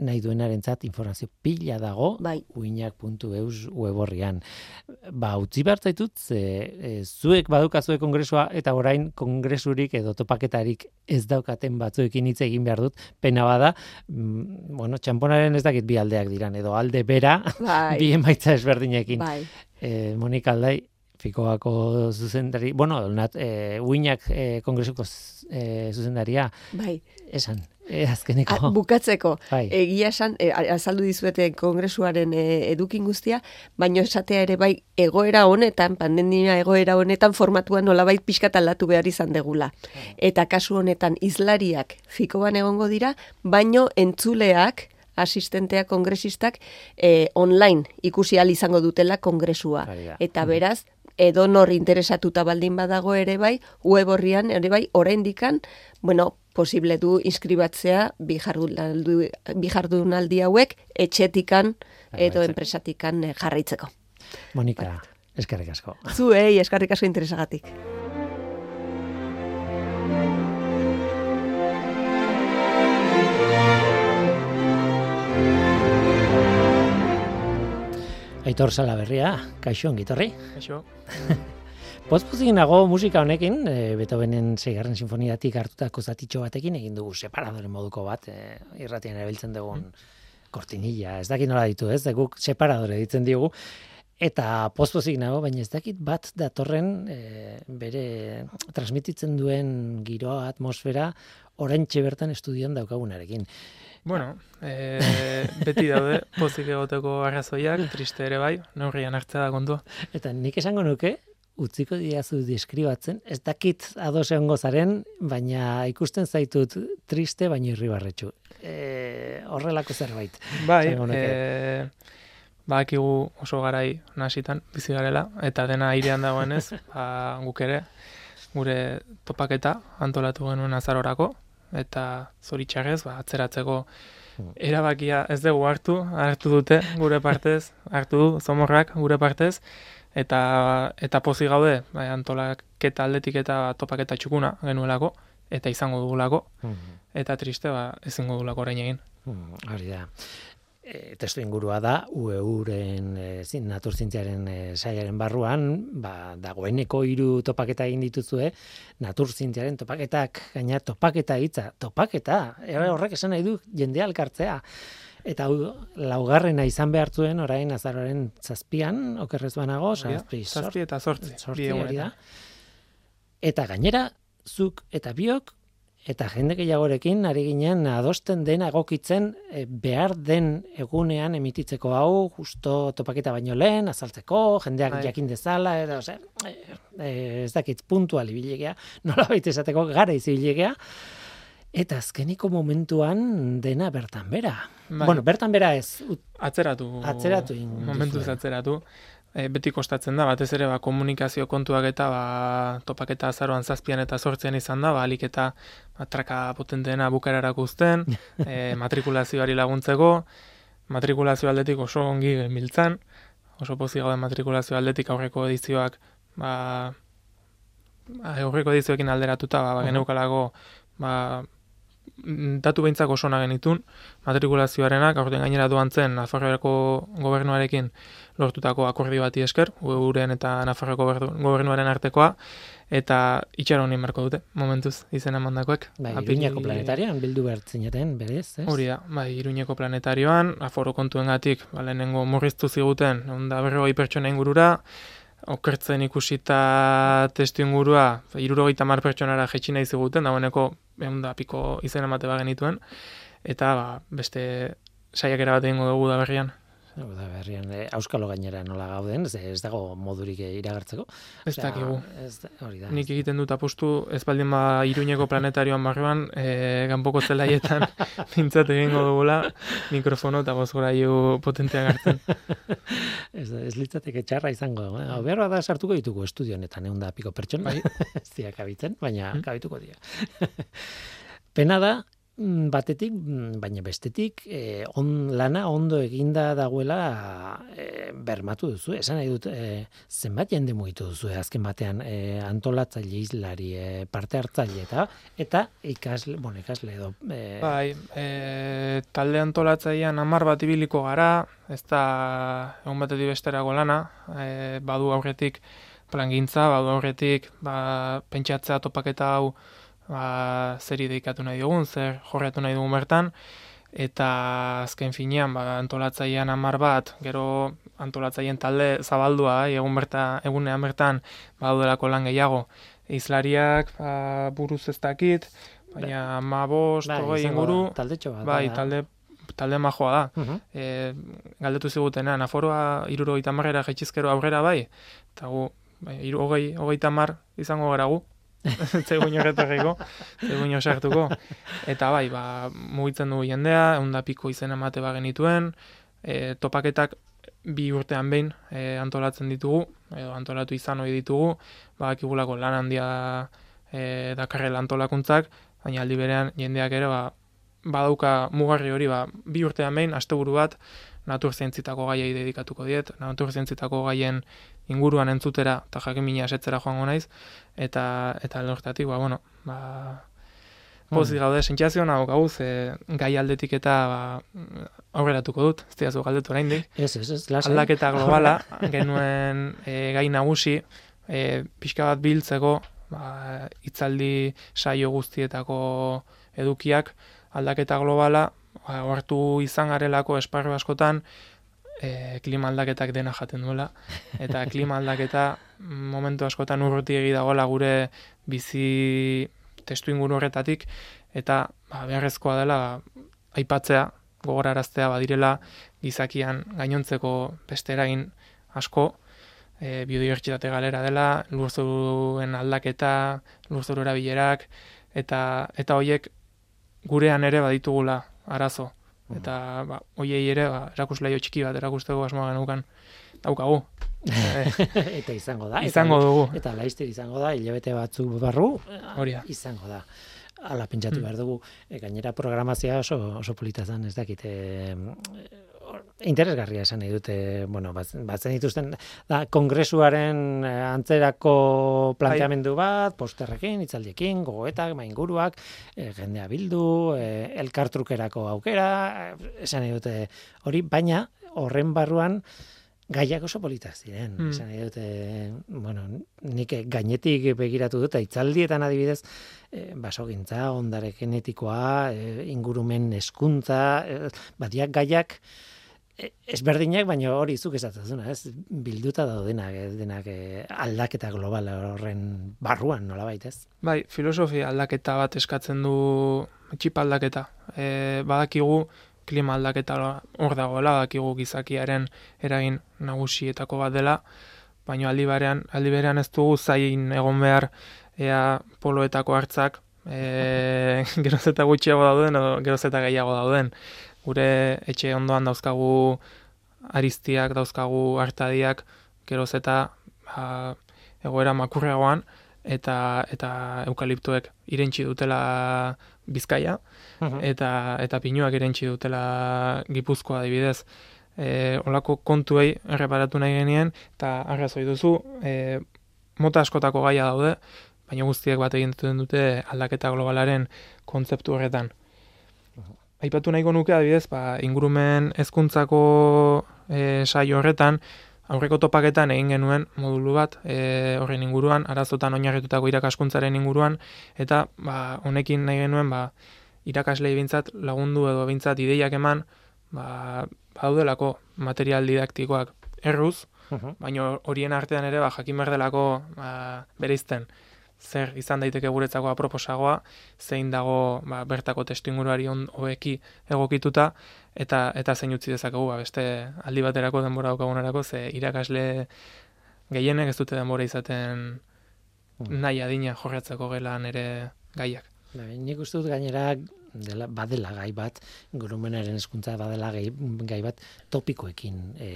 Speaker 2: nahi duenarentzat informazio pila dago,
Speaker 3: Bai.
Speaker 2: uinak.eus weborrian. Ba, utzi behar zaitut, ze, e, zuek badukazue kongresua, eta orain kongresurik edo topaketarik ez daukaten batzuekin hitz egin behar dut, pena bada, mm, bueno, txamponaren ez dakit bi aldeak diran, edo alde bera,
Speaker 3: Bai.
Speaker 2: bi emaitza ezberdinekin.
Speaker 3: Bai.
Speaker 2: E, Monika Aldai, Fikoako zuzendari, bueno, nat, e, uinak e, kongresuko e, zuzendaria,
Speaker 3: Bai.
Speaker 2: esan, e, azkeneko.
Speaker 3: A, bukatzeko,
Speaker 2: Bai.
Speaker 3: egia esan, e, azaldu dizuete kongresuaren e, edukin guztia, baino esatea ere bai egoera honetan, pandemia egoera honetan formatua nolabait pixkat aldatu behar izan degula. Eta kasu honetan izlariak fikoan egongo dira, baino entzuleak, asistenteak, kongresistak, e, online ikusi ahal izango dutela kongresua.
Speaker 2: Da.
Speaker 3: Eta beraz, edo nor interesatuta baldin badago ere bai, web horrian ere bai, oraindikan, bueno, posible du inskribatzea bi jardunaldi, bi jardunaldi hauek etxetikan edo enpresatikan eh, jarraitzeko.
Speaker 2: Monika, eskerrik asko.
Speaker 3: Zuei eskarrik asko interesagatik.
Speaker 2: Aitor Salaberria, kaixo ongitorri.
Speaker 4: Eso,
Speaker 2: Pozpozik nago musika honekin, e, Beethovenen seigarren sinfoniatik hartutako zatitxo batekin egin dugu separadoren moduko bat, e, irratian erabiltzen dugun kortinilla, ez dakit nola ditu, ez, guk separadore ditzen diogu, eta pozpozik nago, baina ez dakit bat datorren e, bere transmititzen duen giroa, atmosfera, oraintxe bertan estudian daukagunarekin.
Speaker 4: bueno, e, beti daude pozik egoteko arrazoiak, triste ere bai, neurrian hartzea da kontua.
Speaker 2: Eta nik esango nuke, utziko diazu deskribatzen, ez dakit ados egongo zaren, baina ikusten zaitut triste baina irribarretxu. E, horrelako zerbait.
Speaker 4: Bai, e, badakigu oso garai nasitan bizi garela, eta dena airean dagoenez, ba, guk ere, gure topaketa antolatu genuen azarorako, eta zoritxarrez, ba, atzeratzeko erabakia ez dugu hartu, hartu dute gure partez, hartu du zomorrak gure partez, eta eta pozi gaude, bai, antolaketa aldetik eta topaketa txukuna genuelako, eta izango dugulako, eta triste, ba, ezingo dugulako orain egin.
Speaker 2: Mm, Hori da. e, testu ingurua da UEUren e, zin, naturzientziaren e, saiaren barruan, ba, dagoeneko hiru topaketa egin dituzue, naturzientziaren topaketak, gaina topaketa hitza, topaketa, horrek esan nahi du jendea elkartzea. Eta hau, laugarrena izan behar zuen, orain azaroren zazpian, okerrez banago, zazpi,
Speaker 4: Zazpi eta zortzi.
Speaker 2: sortzi
Speaker 4: bi
Speaker 2: hori da. Eta gainera, zuk eta biok, eta jende gehiagorekin ari ginen adosten dena egokitzen e, behar den egunean emititzeko hau, justo topaketa baino lehen, azaltzeko, jendeak
Speaker 4: Bai.
Speaker 2: jakin dezala, edo, ose, e, e, ez dakit puntual ibilegea, nola baita esateko gara izibilegea, eta azkeniko momentuan dena bertan bera.
Speaker 4: Bai.
Speaker 2: Bueno, bertan bera ez, ut-
Speaker 4: Atzeratu.
Speaker 2: Atzeratu
Speaker 4: Momentuz atzeratu. E, beti kostatzen da, batez ere ba, komunikazio kontuak eta ba, topaketa azaroan zazpian eta sortzean izan da, ba, alik eta ba, traka potenteena bukararako uzten, e, matrikulazioari laguntzeko, matrikulazio aldetik oso ongi genbiltzan, oso pozik gaude matrikulazio aldetik aurreko edizioak, ba, ba, aurreko edizioekin alderatuta, ba, ba, geneukalako, ba, datu behintzak oso ona genitun, matrikulazioarenak, aurten gainera doan zen Nafarroako gobernuarekin lortutako akordio bati esker, uren eta Nafarroako gobernu- gobernuaren artekoa, eta itxaron marko dute, momentuz, izen emandakoek.
Speaker 2: bai,
Speaker 4: Apiril-
Speaker 2: Iruñako planetarian bildu behar zineten, berez, ez?
Speaker 4: Hori da, bai, Iruñeko planetarioan, aforo kontuengatik, ba, lehenengo murriztu ziguten, onda berrogei pertsona ingurura, okertzen ikusita testu ingurua, irurogeita mar pertsonara jetxi nahi ziguten, dagoeneko ehun da piko izen emate bagenituen, eta ba, beste saiakera bat egingo dugu da berrian.
Speaker 2: Hau da berrian e, auskalo gainera nola gauden, ez, ez dago modurik eh, iragartzeko.
Speaker 4: Ez dakigu.
Speaker 2: Ez, hori da.
Speaker 4: Nik egiten dut apostu, ez baldin ba Iruñeko planetarioan barruan, e, ganpoko zelaietan mintzat egingo dugula mikrofono eta gozgorailu potenteak hartzen.
Speaker 2: Ez, ez litzateke txarra izango. Eh? Behar da sartuko ditugu estudio honetan, egun da piko pertsona.
Speaker 4: Bai.
Speaker 2: ez dira kabitzen, baina kabituko dira. Pena da, batetik, mm, baina bestetik, eh, on, lana ondo eginda dagoela eh, bermatu duzu. Esan nahi dut, eh, zenbat jende mugitu duzu azken batean eh, antolatzaile izlari, eh, parte hartzaile eta eta ikasle, bueno, ikasle edo eh,
Speaker 4: Bai, e, talde antolatzailean hamar bat ibiliko gara, ez da egun batetik besterako lana, e, badu aurretik plangintza, badu aurretik ba, pentsatzea topaketa hau ba, zeri deikatu nahi dugun, zer jorratu nahi dugun bertan, eta azken finean ba, antolatzailean hamar bat, gero antolatzaileen talde zabaldua, ai, egun berta, egunean bertan badaudelako lan gehiago, izlariak ba, buruz ez dakit, baina ma bost,
Speaker 2: bai,
Speaker 4: hogei
Speaker 2: da,
Speaker 4: inguru,
Speaker 2: taldetxo bat.
Speaker 4: bai,
Speaker 2: bada.
Speaker 4: talde, talde majoa da.
Speaker 2: Mhm.
Speaker 4: E, galdetu zigutenean, aforoa iruro marrera jaitxizkero aurrera bai, eta gu, bai, iru, hogei, hogeita mar izango gara gu, zegoen horretarriko, zegoen sartuko. Eta bai, ba, mugitzen dugu jendea, egun da piko izen emate bagenituen, e, topaketak bi urtean behin e, antolatzen ditugu, edo antolatu izan ohi ditugu, bakigulako lan handia e, dakarrela antolakuntzak, baina aldi berean jendeak ere ba, badauka mugarri hori ba, bi urtean behin asteburu bat naturzientzitako gaiei dedikatuko diet, naturzientzitako gaien inguruan entzutera eta jakin mina esetzera joango naiz, eta eta alde horretatik, ba, bueno, ba, pozik gaude, sentsazio hona daukagu, ze gai aldetik eta ba, aurreratuko dut, ez diazu galdetu oraindik.
Speaker 2: Ez, ez, ez, lasai.
Speaker 4: Aldaketa globala, genuen e, gai nagusi, e, pixka bat biltzeko, ba, hitzaldi saio guztietako edukiak, aldaketa globala, ba, ohartu izan garelako esparru askotan, e, klima aldaketak dena jaten duela, eta klima aldaketa mm, momentu askotan urruti egi dagoela gure bizi testu inguru horretatik, eta ba, beharrezkoa dela aipatzea, gogoraraztea badirela gizakian gainontzeko beste eragin asko, e, biodibertsitate galera dela, lurzuruen aldaketa, lurzuru erabilerak, eta, eta hoiek gurean ere baditugula arazo. Eta ba, hoiei ere ba, erakusleio txiki bat erakusteko asmoa genukan daukagu. E,
Speaker 2: eta izango da.
Speaker 4: izango
Speaker 2: eta,
Speaker 4: dugu.
Speaker 2: Eta laizter izango da, hilabete batzuk barru,
Speaker 4: Hori da.
Speaker 2: izango da. Ala pentsatu
Speaker 4: Hmm.
Speaker 2: behar dugu, e, gainera programazioa oso, oso polita zen, ez dakit, e, interesgarria esan nahi dute, bueno, batzen, dituzten, da, kongresuaren eh, antzerako planteamendu bat, posterrekin, itzaldiekin, gogoetak, mainguruak, eh, jendea bildu, eh, elkartrukerako aukera, esan nahi dute hori, baina horren barruan, Gaiak oso politak ziren,
Speaker 4: Mm.
Speaker 2: esan dute, bueno, nik gainetik begiratu dut, itzaldietan adibidez, e, basogintza, ondare genetikoa, e, ingurumen eskuntza, e, badiak gaiak e, ezberdinak, baina hori zuk esatzen ez? Bilduta daudenak, ez denak e, aldaketa global horren barruan, nola baitez?
Speaker 4: Bai, filosofia aldaketa bat eskatzen du txip aldaketa. E, badakigu klima aldaketa hor dagoela, badakigu gizakiaren eragin nagusietako bat dela, baina aldi berean, aldi berean ez dugu zain egon behar ea poloetako hartzak e, geroz eta gutxiago dauden edo geroz eta gehiago dauden. Gure etxe ondoan dauzkagu aristiak, dauzkagu hartadiak, geroz eta ba, egoera makurragoan, eta eta eukaliptuek irentsi dutela Bizkaia eta eta pinuak irentsi dutela Gipuzkoa adibidez. E, olako kontuei erreparatu nahi genien eta arrazoi duzu e, mota askotako gaia daude, baina guztiek bat egiten dute aldaketa globalaren kontzeptu horretan. Aipatu nahiko nuke adibidez, ba, ingurumen hezkuntzako e, saio horretan aurreko topaketan egin genuen modulu bat e, horren inguruan, arazotan oinarritutako irakaskuntzaren inguruan, eta ba, honekin nahi genuen ba, irakaslei bintzat lagundu edo bintzat ideiak eman, ba, baudelako material didaktikoak erruz, baina horien artean ere ba, jakin behar delako ba, bereizten zer izan daiteke guretzako aproposagoa, zein dago ba, bertako testu inguruari on hoeki egokituta, eta eta zein utzi dezakegu ba, beste aldi baterako denbora daukagunerako, ze irakasle gehienek ez dute denbora izaten nahi adina jorratzeko gelan ere gaiak.
Speaker 2: Bai, nik uste dut gainera dela, badela gai bat, gurumenaren eskuntza badela gai, gai bat topikoekin e,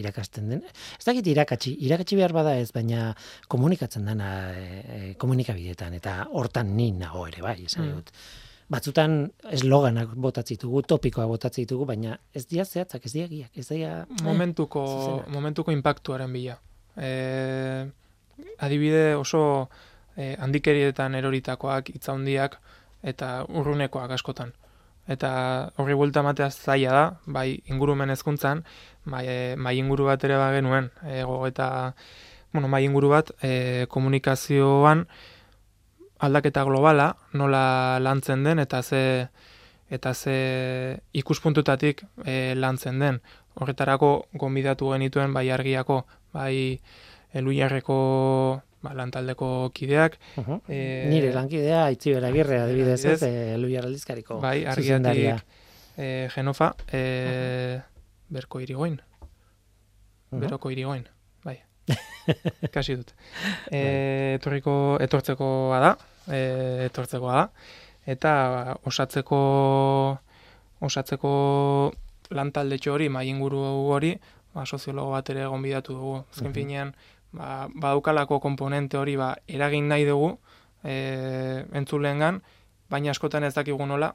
Speaker 2: irakasten den. Ez dakit irakatsi, irakatsi behar bada ez, baina komunikatzen dena e, e, komunikabidetan, eta hortan ni nago ere bai, esan
Speaker 4: Mm.
Speaker 2: Batzutan esloganak botatzitugu, topikoa botatzitugu, baina ez dia zehatzak, ez dia giak, ez dia...
Speaker 4: momentuko,
Speaker 2: zuzenak.
Speaker 4: momentuko impactuaren bila. E, adibide oso e, handikerietan eroritakoak, hitzaundiak eta urrunekoak askotan. Eta horri buelta matea zaila da, bai ingurumen hezkuntzan, bai, e, bai inguru bat ere bagenuen, ego eta bueno, bai inguru bat e, komunikazioan aldaketa globala, nola lantzen den eta ze eta ze ikuspuntutatik e, lantzen den. Horretarako gonbidatu genituen bai argiako, bai eluiarreko ba, lantaldeko kideak,
Speaker 2: Uh
Speaker 4: e,
Speaker 2: Nire lankidea Itziber Agirre adibidez, ez, e, Luiar Aldizkariko
Speaker 4: bai argiatik e, Genofa, e, berko irigoin, beroko irigoin, bai. Kasi dut. E, etorriko, etortzekoa da, e, etortzekoa da, eta osatzeko osatzeko lantaldetxo hori, mai inguru hori, ba, soziologo bat ere gonbidatu dugu. Azken finean, ba, badaukalako komponente hori ba, eragin nahi dugu e, entzuleengan, baina askotan ez dakigu nola,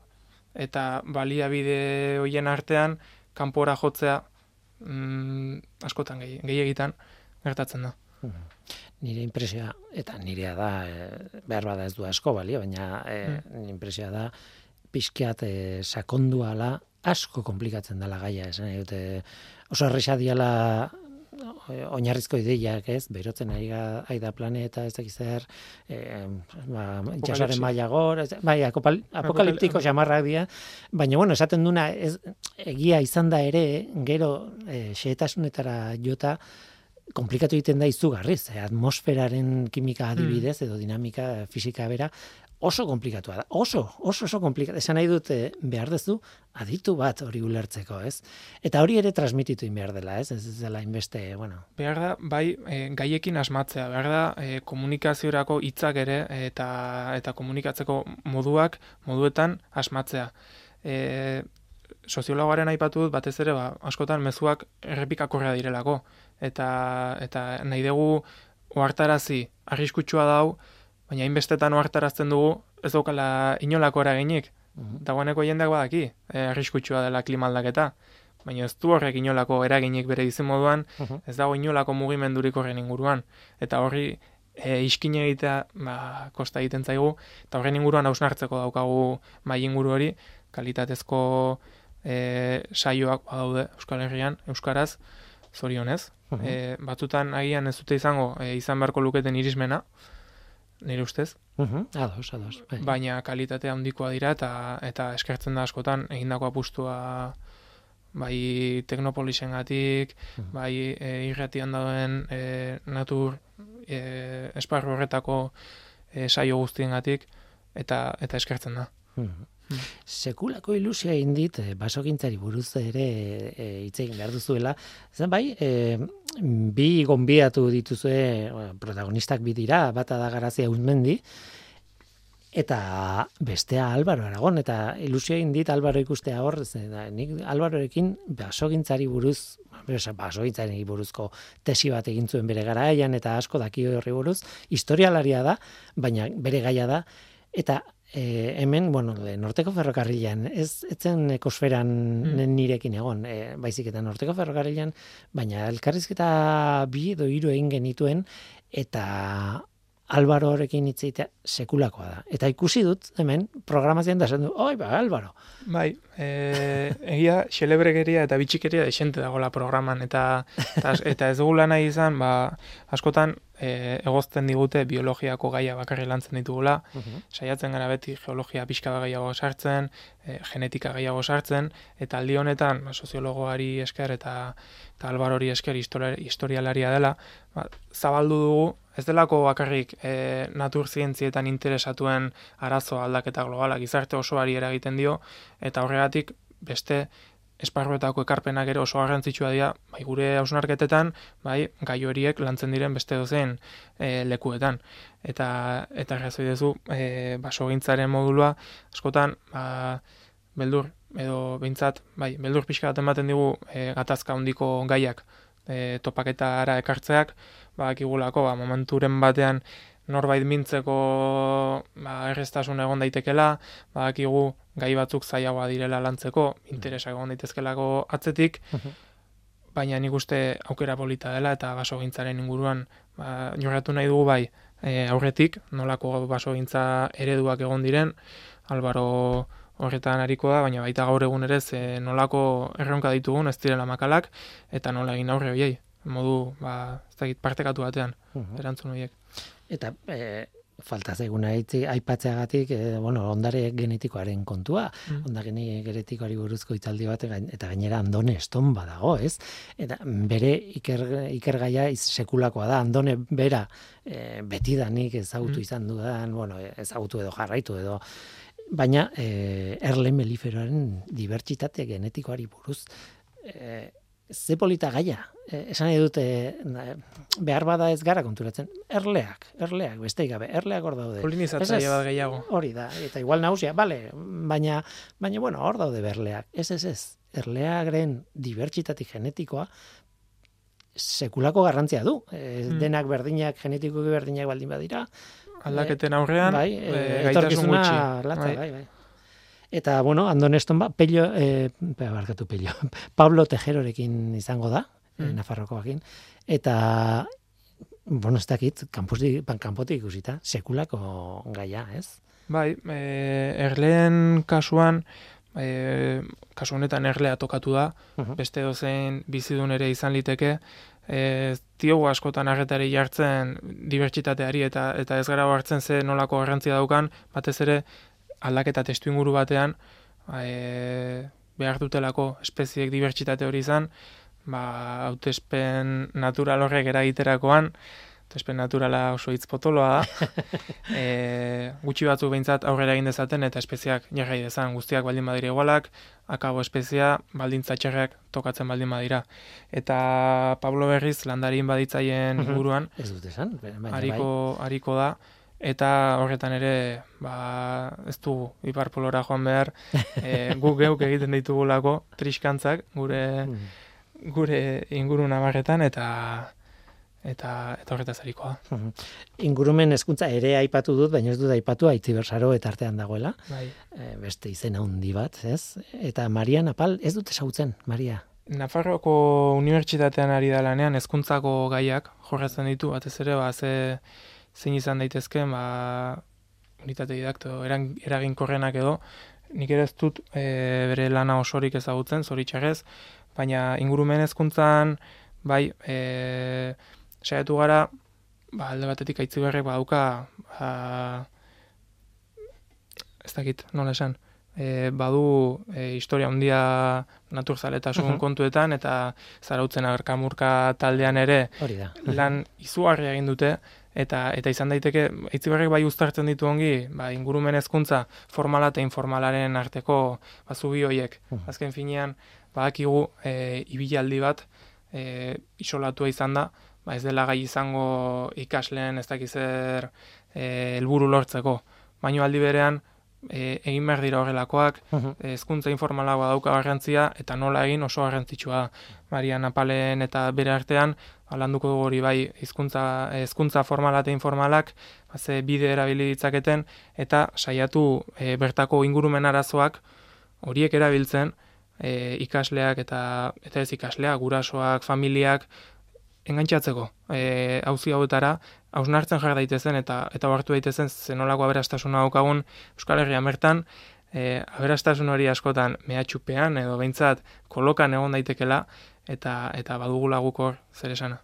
Speaker 4: eta baliabide hoien artean, kanpora jotzea mm, askotan gehi, gehiagitan gertatzen da.
Speaker 2: Nire impresioa, eta nirea da, e, behar bada ez du asko balio, baina e, nire impresioa da, pixkiat e, sakondua ala, asko komplikatzen dela gaia, esan dute, oso erresa diala oinarrizko ideiak, ez, berotzen ari ga- ari da planeta, ez dakiz zer, e, ba, itxasoaren maila gor, ez, bai, akopal, apokaliptiko xamarrak dira, baina, bueno, esaten duna, ez, egia izan da ere, gero, e, xehetasunetara jota, komplikatu egiten da izugarriz, eh, atmosferaren kimika adibidez edo dinamika fisika bera oso komplikatua da. Oso, oso oso komplikatu. Esan nahi dut eh, behar dezu aditu bat hori ulertzeko, ez? Eta hori ere transmititu in behar dela, ez? Ez dela inbeste, bueno.
Speaker 4: Behar da, bai, e, gaiekin asmatzea, behar da, e, komunikaziorako hitzak ere eta eta komunikatzeko moduak, moduetan asmatzea. E, soziologoaren aipatu dut batez ere, ba, askotan mezuak errepikakorrea direlako. Eta, eta nahi dugu ohartarazi arriskutsua dau, baina hainbestetan ohartarazten dugu ez daukala inolako eraginik.
Speaker 2: Mhm.
Speaker 4: Dagoeneko jendeak badaki, e, arriskutsua dela klima aldaketa. baina ez du horrek inolako eraginik bere bizimoduan,
Speaker 2: Mhm.
Speaker 4: ez dago inolako mugimendurik horren inguruan. Eta horri e, iskin egitea ba, kosta egiten zaigu, eta horren inguruan hausnartzeko daukagu mai inguru hori, kalitatezko e, saioak badaude Euskal Herrian, Euskaraz, zorionez.
Speaker 2: Mhm.
Speaker 4: E, batzutan agian ez dute izango e, izan beharko luketen irismena, nire ustez,
Speaker 2: Mhm, Ados, ados. bai.
Speaker 4: baina kalitatea handikoa dira eta eta eskertzen da askotan egindako apustua bai teknopolisengatik,
Speaker 2: Mhm.
Speaker 4: bai e, irratian dauden e, natur e, esparru horretako e, saio guztiengatik eta eta eskertzen da.
Speaker 2: Mhm. Sekulako ilusia egin dit, eh, basogintzari buruz ere eh, hitz egin behar duzuela. Zen bai, eh, bi gonbiatu dituzue, eh, protagonistak bi dira, bata da garazia uzmendi, eta bestea Álvaro Aragon, eta ilusio egin dit Álvaro ikustea hor, ze da, nik Álvarorekin basogintzari buruz, basogintzari buruzko tesi bat egin zuen bere garaian, eta asko daki horri buruz, historialaria da, baina bere gaia da, eta e, hemen, bueno, le, norteko ferrokarrilan, ez etzen ekosferan
Speaker 4: Mm.
Speaker 2: nirekin egon, e, baizik eta norteko ferrokarrilan, baina elkarrizketa bi edo hiru egin genituen, eta Álvaro horrekin hitz egitea sekulakoa da. Eta ikusi dut hemen programazioan da esan du, oi, ba, Álvaro.
Speaker 4: Bai, e, egia xelebregeria eta bitxikeria desente dagoela programan eta, eta, eta ez dugula nahi izan, ba, askotan e, egozten digute biologiako gaia bakarri lantzen ditugula, saiatzen gara beti geologia pixka gehiago sartzen, e, genetika gehiago sartzen, eta aldi honetan ba, soziologoari esker eta, eta albarori esker historia- historialaria dela, ba, zabaldu dugu, ez delako bakarrik e, naturzientzietan interesatuen arazo aldaketa globala gizarte osoari eragiten dio, eta horregatik beste esparruetako ekarpenak ere oso garrantzitsua dira, bai gure hausnarketetan, bai gai horiek lantzen diren beste dozen e, lekuetan. Eta eta arrazoi duzu, e, basogintzaren modulua askotan ba, beldur edo behintzat, bai, beldur pixka bat ematen digu e, gatazka handiko gaiak e, topaketara ekartzeak, badakigulako ba, momenturen batean norbait mintzeko ba, errestasun egon daitekela, badakigu gai batzuk zailagoa direla lantzeko, interesa egon daitezkelako atzetik, baina nik uste aukera polita dela eta basogintzaren inguruan ba, jorratu nahi dugu bai e, aurretik, nolako basogintza ereduak egon diren, Albaro horretan hariko da, baina baita gaur egun ere ze nolako erronka ditugun ez direla makalak, eta nola egin aurre hoiei, modu, ba, ez dakit, partekatu batean, erantzun horiek.
Speaker 2: Eta e, falta zaiguna aipatzeagatik, e, bueno, ondare genetikoaren kontua,
Speaker 4: Mm.
Speaker 2: ondare genetikoari buruzko hitzaldi bat eta gainera andone eston badago, ez? Eta bere iker, ikergaia sekulakoa da, andone bera e, betidanik ezagutu
Speaker 4: Mm.
Speaker 2: izan dudan, bueno, ezagutu edo jarraitu edo baina e, erle meliferoaren dibertsitate genetikoari buruz e, ze polita gaia. E, esan nahi dute na- behar bada ez gara konturatzen. Erleak, erleak, besteik gabe, erleak hor daude.
Speaker 4: Polinizatzaile
Speaker 2: Ez, ez.
Speaker 4: bat gehiago.
Speaker 2: Hori da, eta igual nausia, bale, baina, baina bueno, hor daude berleak. Ez, ez, ez. Erleagren dibertsitate genetikoa sekulako garrantzia du. E,
Speaker 4: Hmm.
Speaker 2: Denak berdinak, genetikoki berdinak baldin badira,
Speaker 4: Aldaketen aurrean,
Speaker 2: bai,
Speaker 4: e,
Speaker 2: e,
Speaker 4: gaitasun gutxi.
Speaker 2: latza,
Speaker 4: Bai.
Speaker 2: bai, bai. Eta, bueno, Andon Eston ba, Pello, eh, barkatu Pello, Pablo Tejerorekin izango da, mm.
Speaker 4: Mm.
Speaker 2: Nafarrokoakin, eta, bueno, ez dakit, kanpotik, kanpotik ikusita, sekulako gaia, ez?
Speaker 4: Bai, e, erleen kasuan, e, kasu honetan erlea tokatu da,
Speaker 2: Mhm.
Speaker 4: beste dozein bizidun ere izan liteke, ez diogu askotan arretari jartzen dibertsitateari eta eta ez gara hartzen ze nolako garrantzia daukan, batez ere aldaketa testu inguru batean e, behar dutelako espeziek dibertsitate hori izan, ba, hautespen natural horrek eragiterakoan, hautespen naturala oso hitz potoloa da, e, gutxi batzuk behintzat aurrera egin dezaten eta espeziak jarrai dezan guztiak baldin badira igualak, akabo espezia baldintza txerrak tokatzen baldin badira. Eta Pablo Berriz landarin baditzaien
Speaker 2: Mhm.
Speaker 4: inguruan,
Speaker 2: Ez dut esan,
Speaker 4: hariko, hariko da, eta horretan ere ba, ez du iparpolora joan behar, e, guk geuk egiten ditugulako triskantzak gure,
Speaker 2: bai. Mm.
Speaker 4: gure inguru nabarretan, eta eta eta horretaz harikoa.
Speaker 2: Mhm. Ingurumen hezkuntza ere aipatu dut, baina ez dut aipatu Aitzibersaro eta artean dagoela,
Speaker 4: Bai.
Speaker 2: e, beste izen handi bat, ez? Eta Maria Napal, ez dut ezagutzen, Maria.
Speaker 4: Nafarroko unibertsitatean ari da lanean hezkuntzako gaiak jorratzen ditu, batez ere, ba, ze, zein izan daitezke, ba, unitate didakto eraginkorrenak edo, nik ere ez dut e, bere lana osorik ezagutzen, zoritxarrez, baina ingurumen hezkuntzan bai, e, saiatu gara, ba, alde batetik aitzi berrek badauka, ba, ez dakit, nola esan, e, badu e, historia handia naturzaletasun uh kontuetan eta zarautzen agerkamurka taldean ere lan izugarria egin dute eta eta izan daiteke Itziberrek bai uztartzen ditu ongi ba, ingurumen hezkuntza formala eta informalaren arteko bazubi hoiek azken finean badakigu e, ibilaldi bat e, isolatua izan da ba, ez dela gai izango ikasleen ez dakiz zer e, helburu lortzeko. Baino aldi berean e, egin behar dira horrelakoak, hezkuntza uh -huh. dauka garrantzia, eta nola egin oso garrantzitsua Maria Napalen eta bere artean, alanduko dugu hori bai hizkuntza hezkuntza formala eta informalak, ba, ze bide erabili ditzaketen, eta saiatu e, bertako ingurumen arazoak horiek erabiltzen, e, ikasleak eta eta ez ikasleak, gurasoak, familiak, engantzatzeko e, auzi hauetara, hausnartzen jar daitezen eta eta hartu daitezen zenolako aberastasuna daukagun Euskal Herria mertan, e, aberastasun hori askotan mehatxupean edo behintzat kolokan egon daitekela eta eta badugula guk hor zer esana.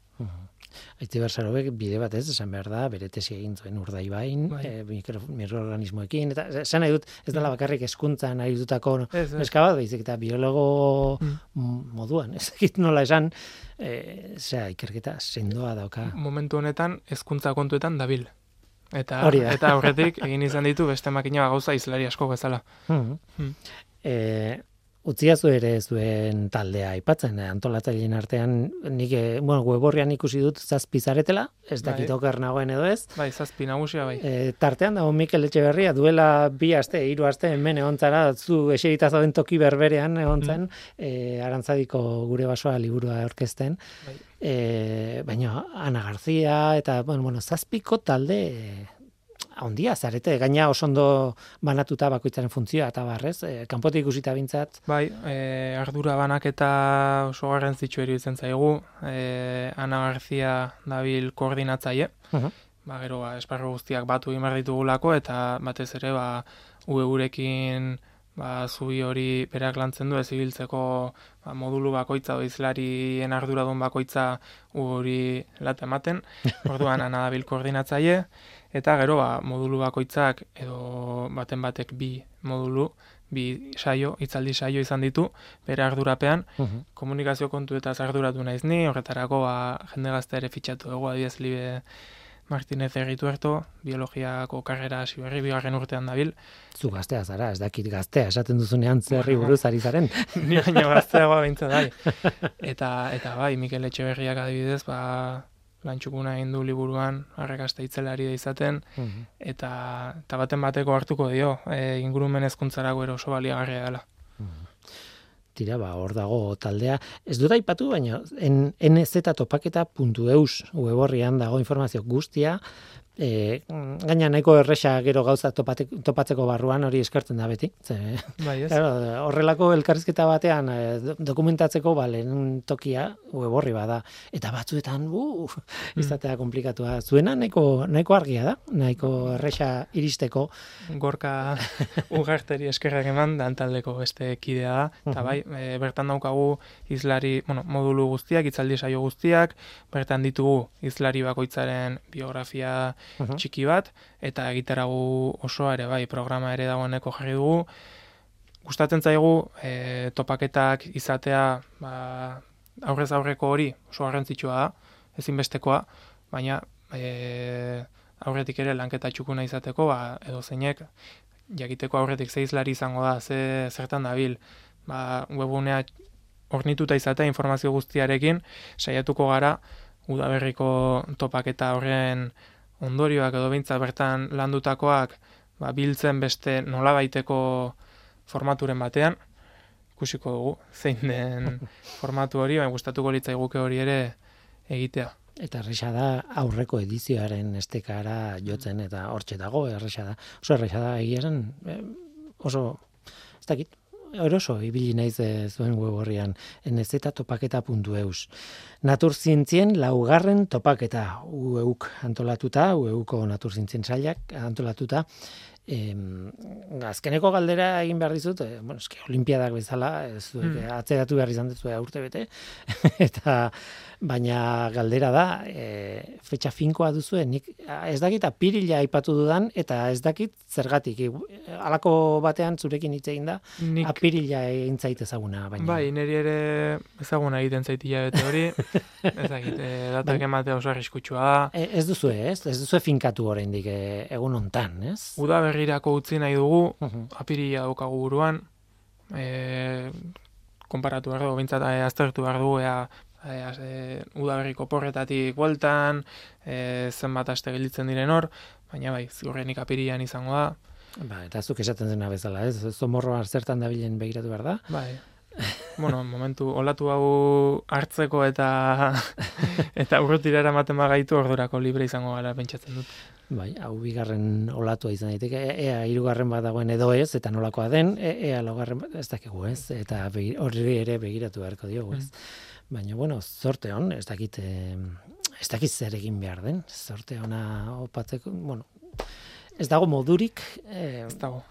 Speaker 2: Aitzi Barsarobek bide bat ez, esan behar da, bere tesi egin zuen urdai bain, bai. e, mikroorganismoekin, eta esan nahi dut, ez dela mm. bakarrik eskuntzan nahi dutako eska bat, baizik eta biologo mm. moduan, ez egit nola esan, e, zera, ikerketa sendoa dauka.
Speaker 4: Momentu honetan, eskuntza kontuetan dabil. Eta, eta horretik, egin izan ditu, beste makina gauza izlari asko bezala. Mm.
Speaker 2: Mm. E, Utziazu ere zuen taldea aipatzen eh, antolatzaileen artean nik eh, bueno weborrian ikusi dut zazpi zaretela ez dakit bai. oker nagoen edo ez
Speaker 4: bai zazpi nagusia bai
Speaker 2: e, tartean dago Mikel Etxeberria duela bi aste hiru aste hemen egontzara zu eserita zauden toki berberean egontzen mm. e, arantzadiko gure basoa liburua aurkezten bai. e, baina Ana García eta bueno bueno zazpiko talde handia zarete gaina oso ondo banatuta bakoitzaren funtzioa eta barrez e, kanpotik ikusita bintzat
Speaker 4: bai e, ardura banak eta oso garrantzitsu iruditzen zaigu e, Ana García dabil koordinatzaile. Uh ba gero ba, esparru guztiak batu egin ditugulako eta batez ere ba ue gurekin ba, zubi hori berak lantzen du ez ibiltzeko ba, modulu bakoitza o izlarien arduradun bakoitza hori late ematen. Orduan ana dabil koordinatzaile eta gero ba, modulu bakoitzak edo baten batek bi modulu, bi saio, hitzaldi saio izan ditu, bere ardurapean, komunikazio kontu eta arduratu naiz ni, horretarako ba, jende gazte ere fitxatu dugu, adiez libe Martinez Errituerto, biologiako karrera hasi berri bigarren urtean dabil.
Speaker 2: Zu gaztea zara, ez dakit gaztea, esaten duzunean zerri buruz ari zaren.
Speaker 4: Ni baina gazteagoa bintza bai. Eta, eta bai, Mikel Etxeberriak adibidez, ba, lantxukuna egin du liburuan, arrekasta itzelari da izaten, mhm. eta, eta baten bateko hartuko dio, e, ingurumen ezkuntzarako ero oso baliagarria dela. Mhm.
Speaker 2: Tira, ba, hor dago taldea. Ez dut aipatu, baina nztopaketa.eus weborrian dago informazio guztia, e, gaina nahiko erresa gero gauza topatzeko barruan hori eskertzen da beti. Ze, bai, horrelako elkarrizketa batean e, dokumentatzeko ba, lehen tokia weborri bada. Eta batzuetan, uh, izatea komplikatua. Zuena nahiko, nahiko argia da, nahiko erresa iristeko.
Speaker 4: Gorka ugarteri eskerrak eman, dantaldeko beste kidea da. Eta bai, e, bertan daukagu izlari, bueno, modulu guztiak, itzaldi saio guztiak, bertan ditugu izlari bakoitzaren biografia txiki bat, eta egiteragu osoa ere bai, programa ere dagoeneko jarri dugu. Gustatzen zaigu e, topaketak izatea ba, aurrez aurreko hori oso garrantzitsua da, ezinbestekoa, baina e, aurretik ere lanketa txukuna izateko, ba, edo zeinek, jakiteko aurretik zeizlari izango da, ze, zertan dabil, ba, webunea ornituta izatea informazio guztiarekin, saiatuko gara, udaberriko topaketa horren ondorioak edo bintza bertan landutakoak ba, biltzen beste nolabaiteko formaturen batean, ikusiko dugu, zein den formatu hori, baina gustatuko litzaiguke hori ere egitea.
Speaker 2: Eta erresa da aurreko edizioaren estekara jotzen eta hortxe dago erresa da. Oso erresa da egia zen, eh, oso, ez dakit, eroso ibili naiz e, zuen web horrian nztopaketa.eus. Naturzientzien laugarren topaketa ueuk antolatuta, ueuko naturzientzien sailak antolatuta, em, azkeneko galdera egin behar dizut, e, bueno, eske, olimpiadak bezala, ez hmm. atzeratu behar izan dut urte bete, eta baina galdera da, e, fetxa finkoa duzue, nik ez dakit apirila aipatu dudan, eta ez dakit zergatik, alako batean zurekin hitz egin da, nik... apirila egin zait ezaguna. Baina...
Speaker 4: Bai, niri ere ezaguna egiten zaitia bete hori, ez dakit, e, datak bai. ematea oso arriskutsua da.
Speaker 2: E, ez duzue, ez? Ez duzue finkatu oraindik e, egun hontan, ez?
Speaker 4: Uda berrirako utzi nahi dugu, uh -huh. apirila daukagu buruan, e, konparatu behar dugu, bintzat, e, aztertu behar dugu, ea, e, e, udaberriko porretatik bueltan, e, zenbat aste gelditzen diren hor, baina bai, ziurrenik apirian izango da.
Speaker 2: Ba, eta zuk esaten zena bezala, ez? Zomorroa zertan dabilen begiratu behar da?
Speaker 4: Bai. bueno, momentu, olatu hau hartzeko eta eta urrutira eramaten bagaitu ordurako libre izango gara pentsatzen dut.
Speaker 2: Bai, hau bigarren olatua izan daiteke, e, ea hirugarren bat dagoen edo ez, eta nolakoa den, e, ea laugarren bat, ez dakigu ez, eta horri ere begiratu beharko diogu ez. Mm. Baina, bueno, zorte hon, ez dakit, ez dakit zer egin behar den, zorte hona opatzeko, bueno, ez dago modurik.
Speaker 4: Eh, ez dago.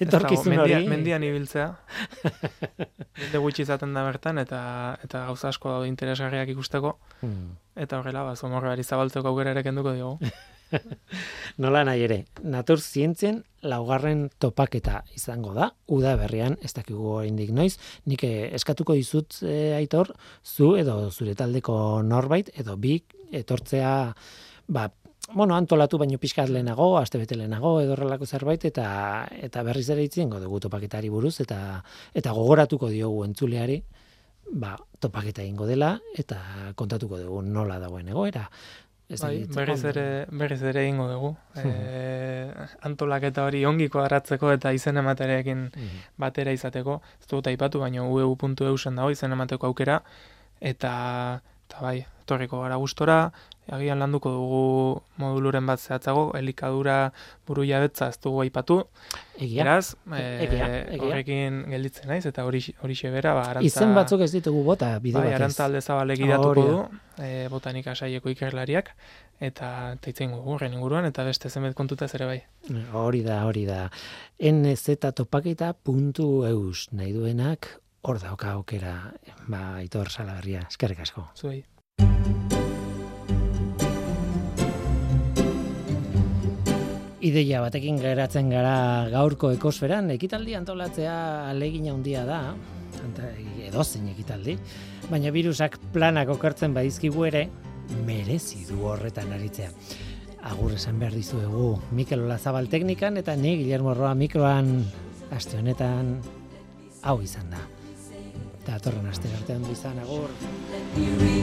Speaker 2: Etorkizun hori.
Speaker 4: Mendian, mendian ibiltzea. Mende gutxi izaten da bertan, eta eta gauza asko dago interesgarriak ikusteko. Hmm. Eta horrela, ba, zomorroari zabaltzeko aukera ere kenduko diogu.
Speaker 2: Nola nahi ere, natur zientzien laugarren topaketa izango da, uda berrian, ez dakigu oraindik noiz, nik eh, eskatuko dizut e, aitor, zu edo zure taldeko norbait, edo bi etortzea, ba, bueno, antolatu baino pixkat lehenago, aste bete lehenago, edo horrelako zerbait, eta eta berriz ere itzien dugu topaketari buruz, eta eta gogoratuko diogu entzuleari, ba, topaketa ingo dela, eta kontatuko dugu nola dagoen egoera.
Speaker 4: Ez bai, berriz ere, berriz ere ingo dugu. e, antolaketa hori ongiko aratzeko eta izen ematerekin mhm. batera izateko. Ez dut aipatu, baina ueu.eu zen dago izen emateko aukera. Eta, eta bai, torriko gara gustora, agian landuko dugu moduluren bat zehatzago, elikadura buru jabetza ez dugu aipatu.
Speaker 2: Egia.
Speaker 4: Eraz, e, egia, horrekin gelditzen naiz, eta hori xe bera, ba,
Speaker 2: arantza... Izen batzuk ez ditugu bota, bide bai,
Speaker 4: arantza alde zabale du, e, botanika saieko ikerlariak, eta teitzen gugu, inguruan, eta beste zenbet kontutaz ere bai.
Speaker 2: Hori da, hori da. nztopaketa.eus nahi duenak, hor dauka aukera, ba, itor salaberria, eskerrik asko.
Speaker 4: Zuei.
Speaker 2: Ideia batekin geratzen gara gaurko ekosferan, ekitaldi antolatzea alegina handia da, edozen ekitaldi, baina virusak planak okartzen badizkigu ere, merezi du horretan aritzea. Agur esan behar dizuegu Mikel Olazabal teknikan eta ni Guillermo Roa mikroan aste honetan hau izan da. Eta atorren aste artean bizan agur.
Speaker 5: Gigi.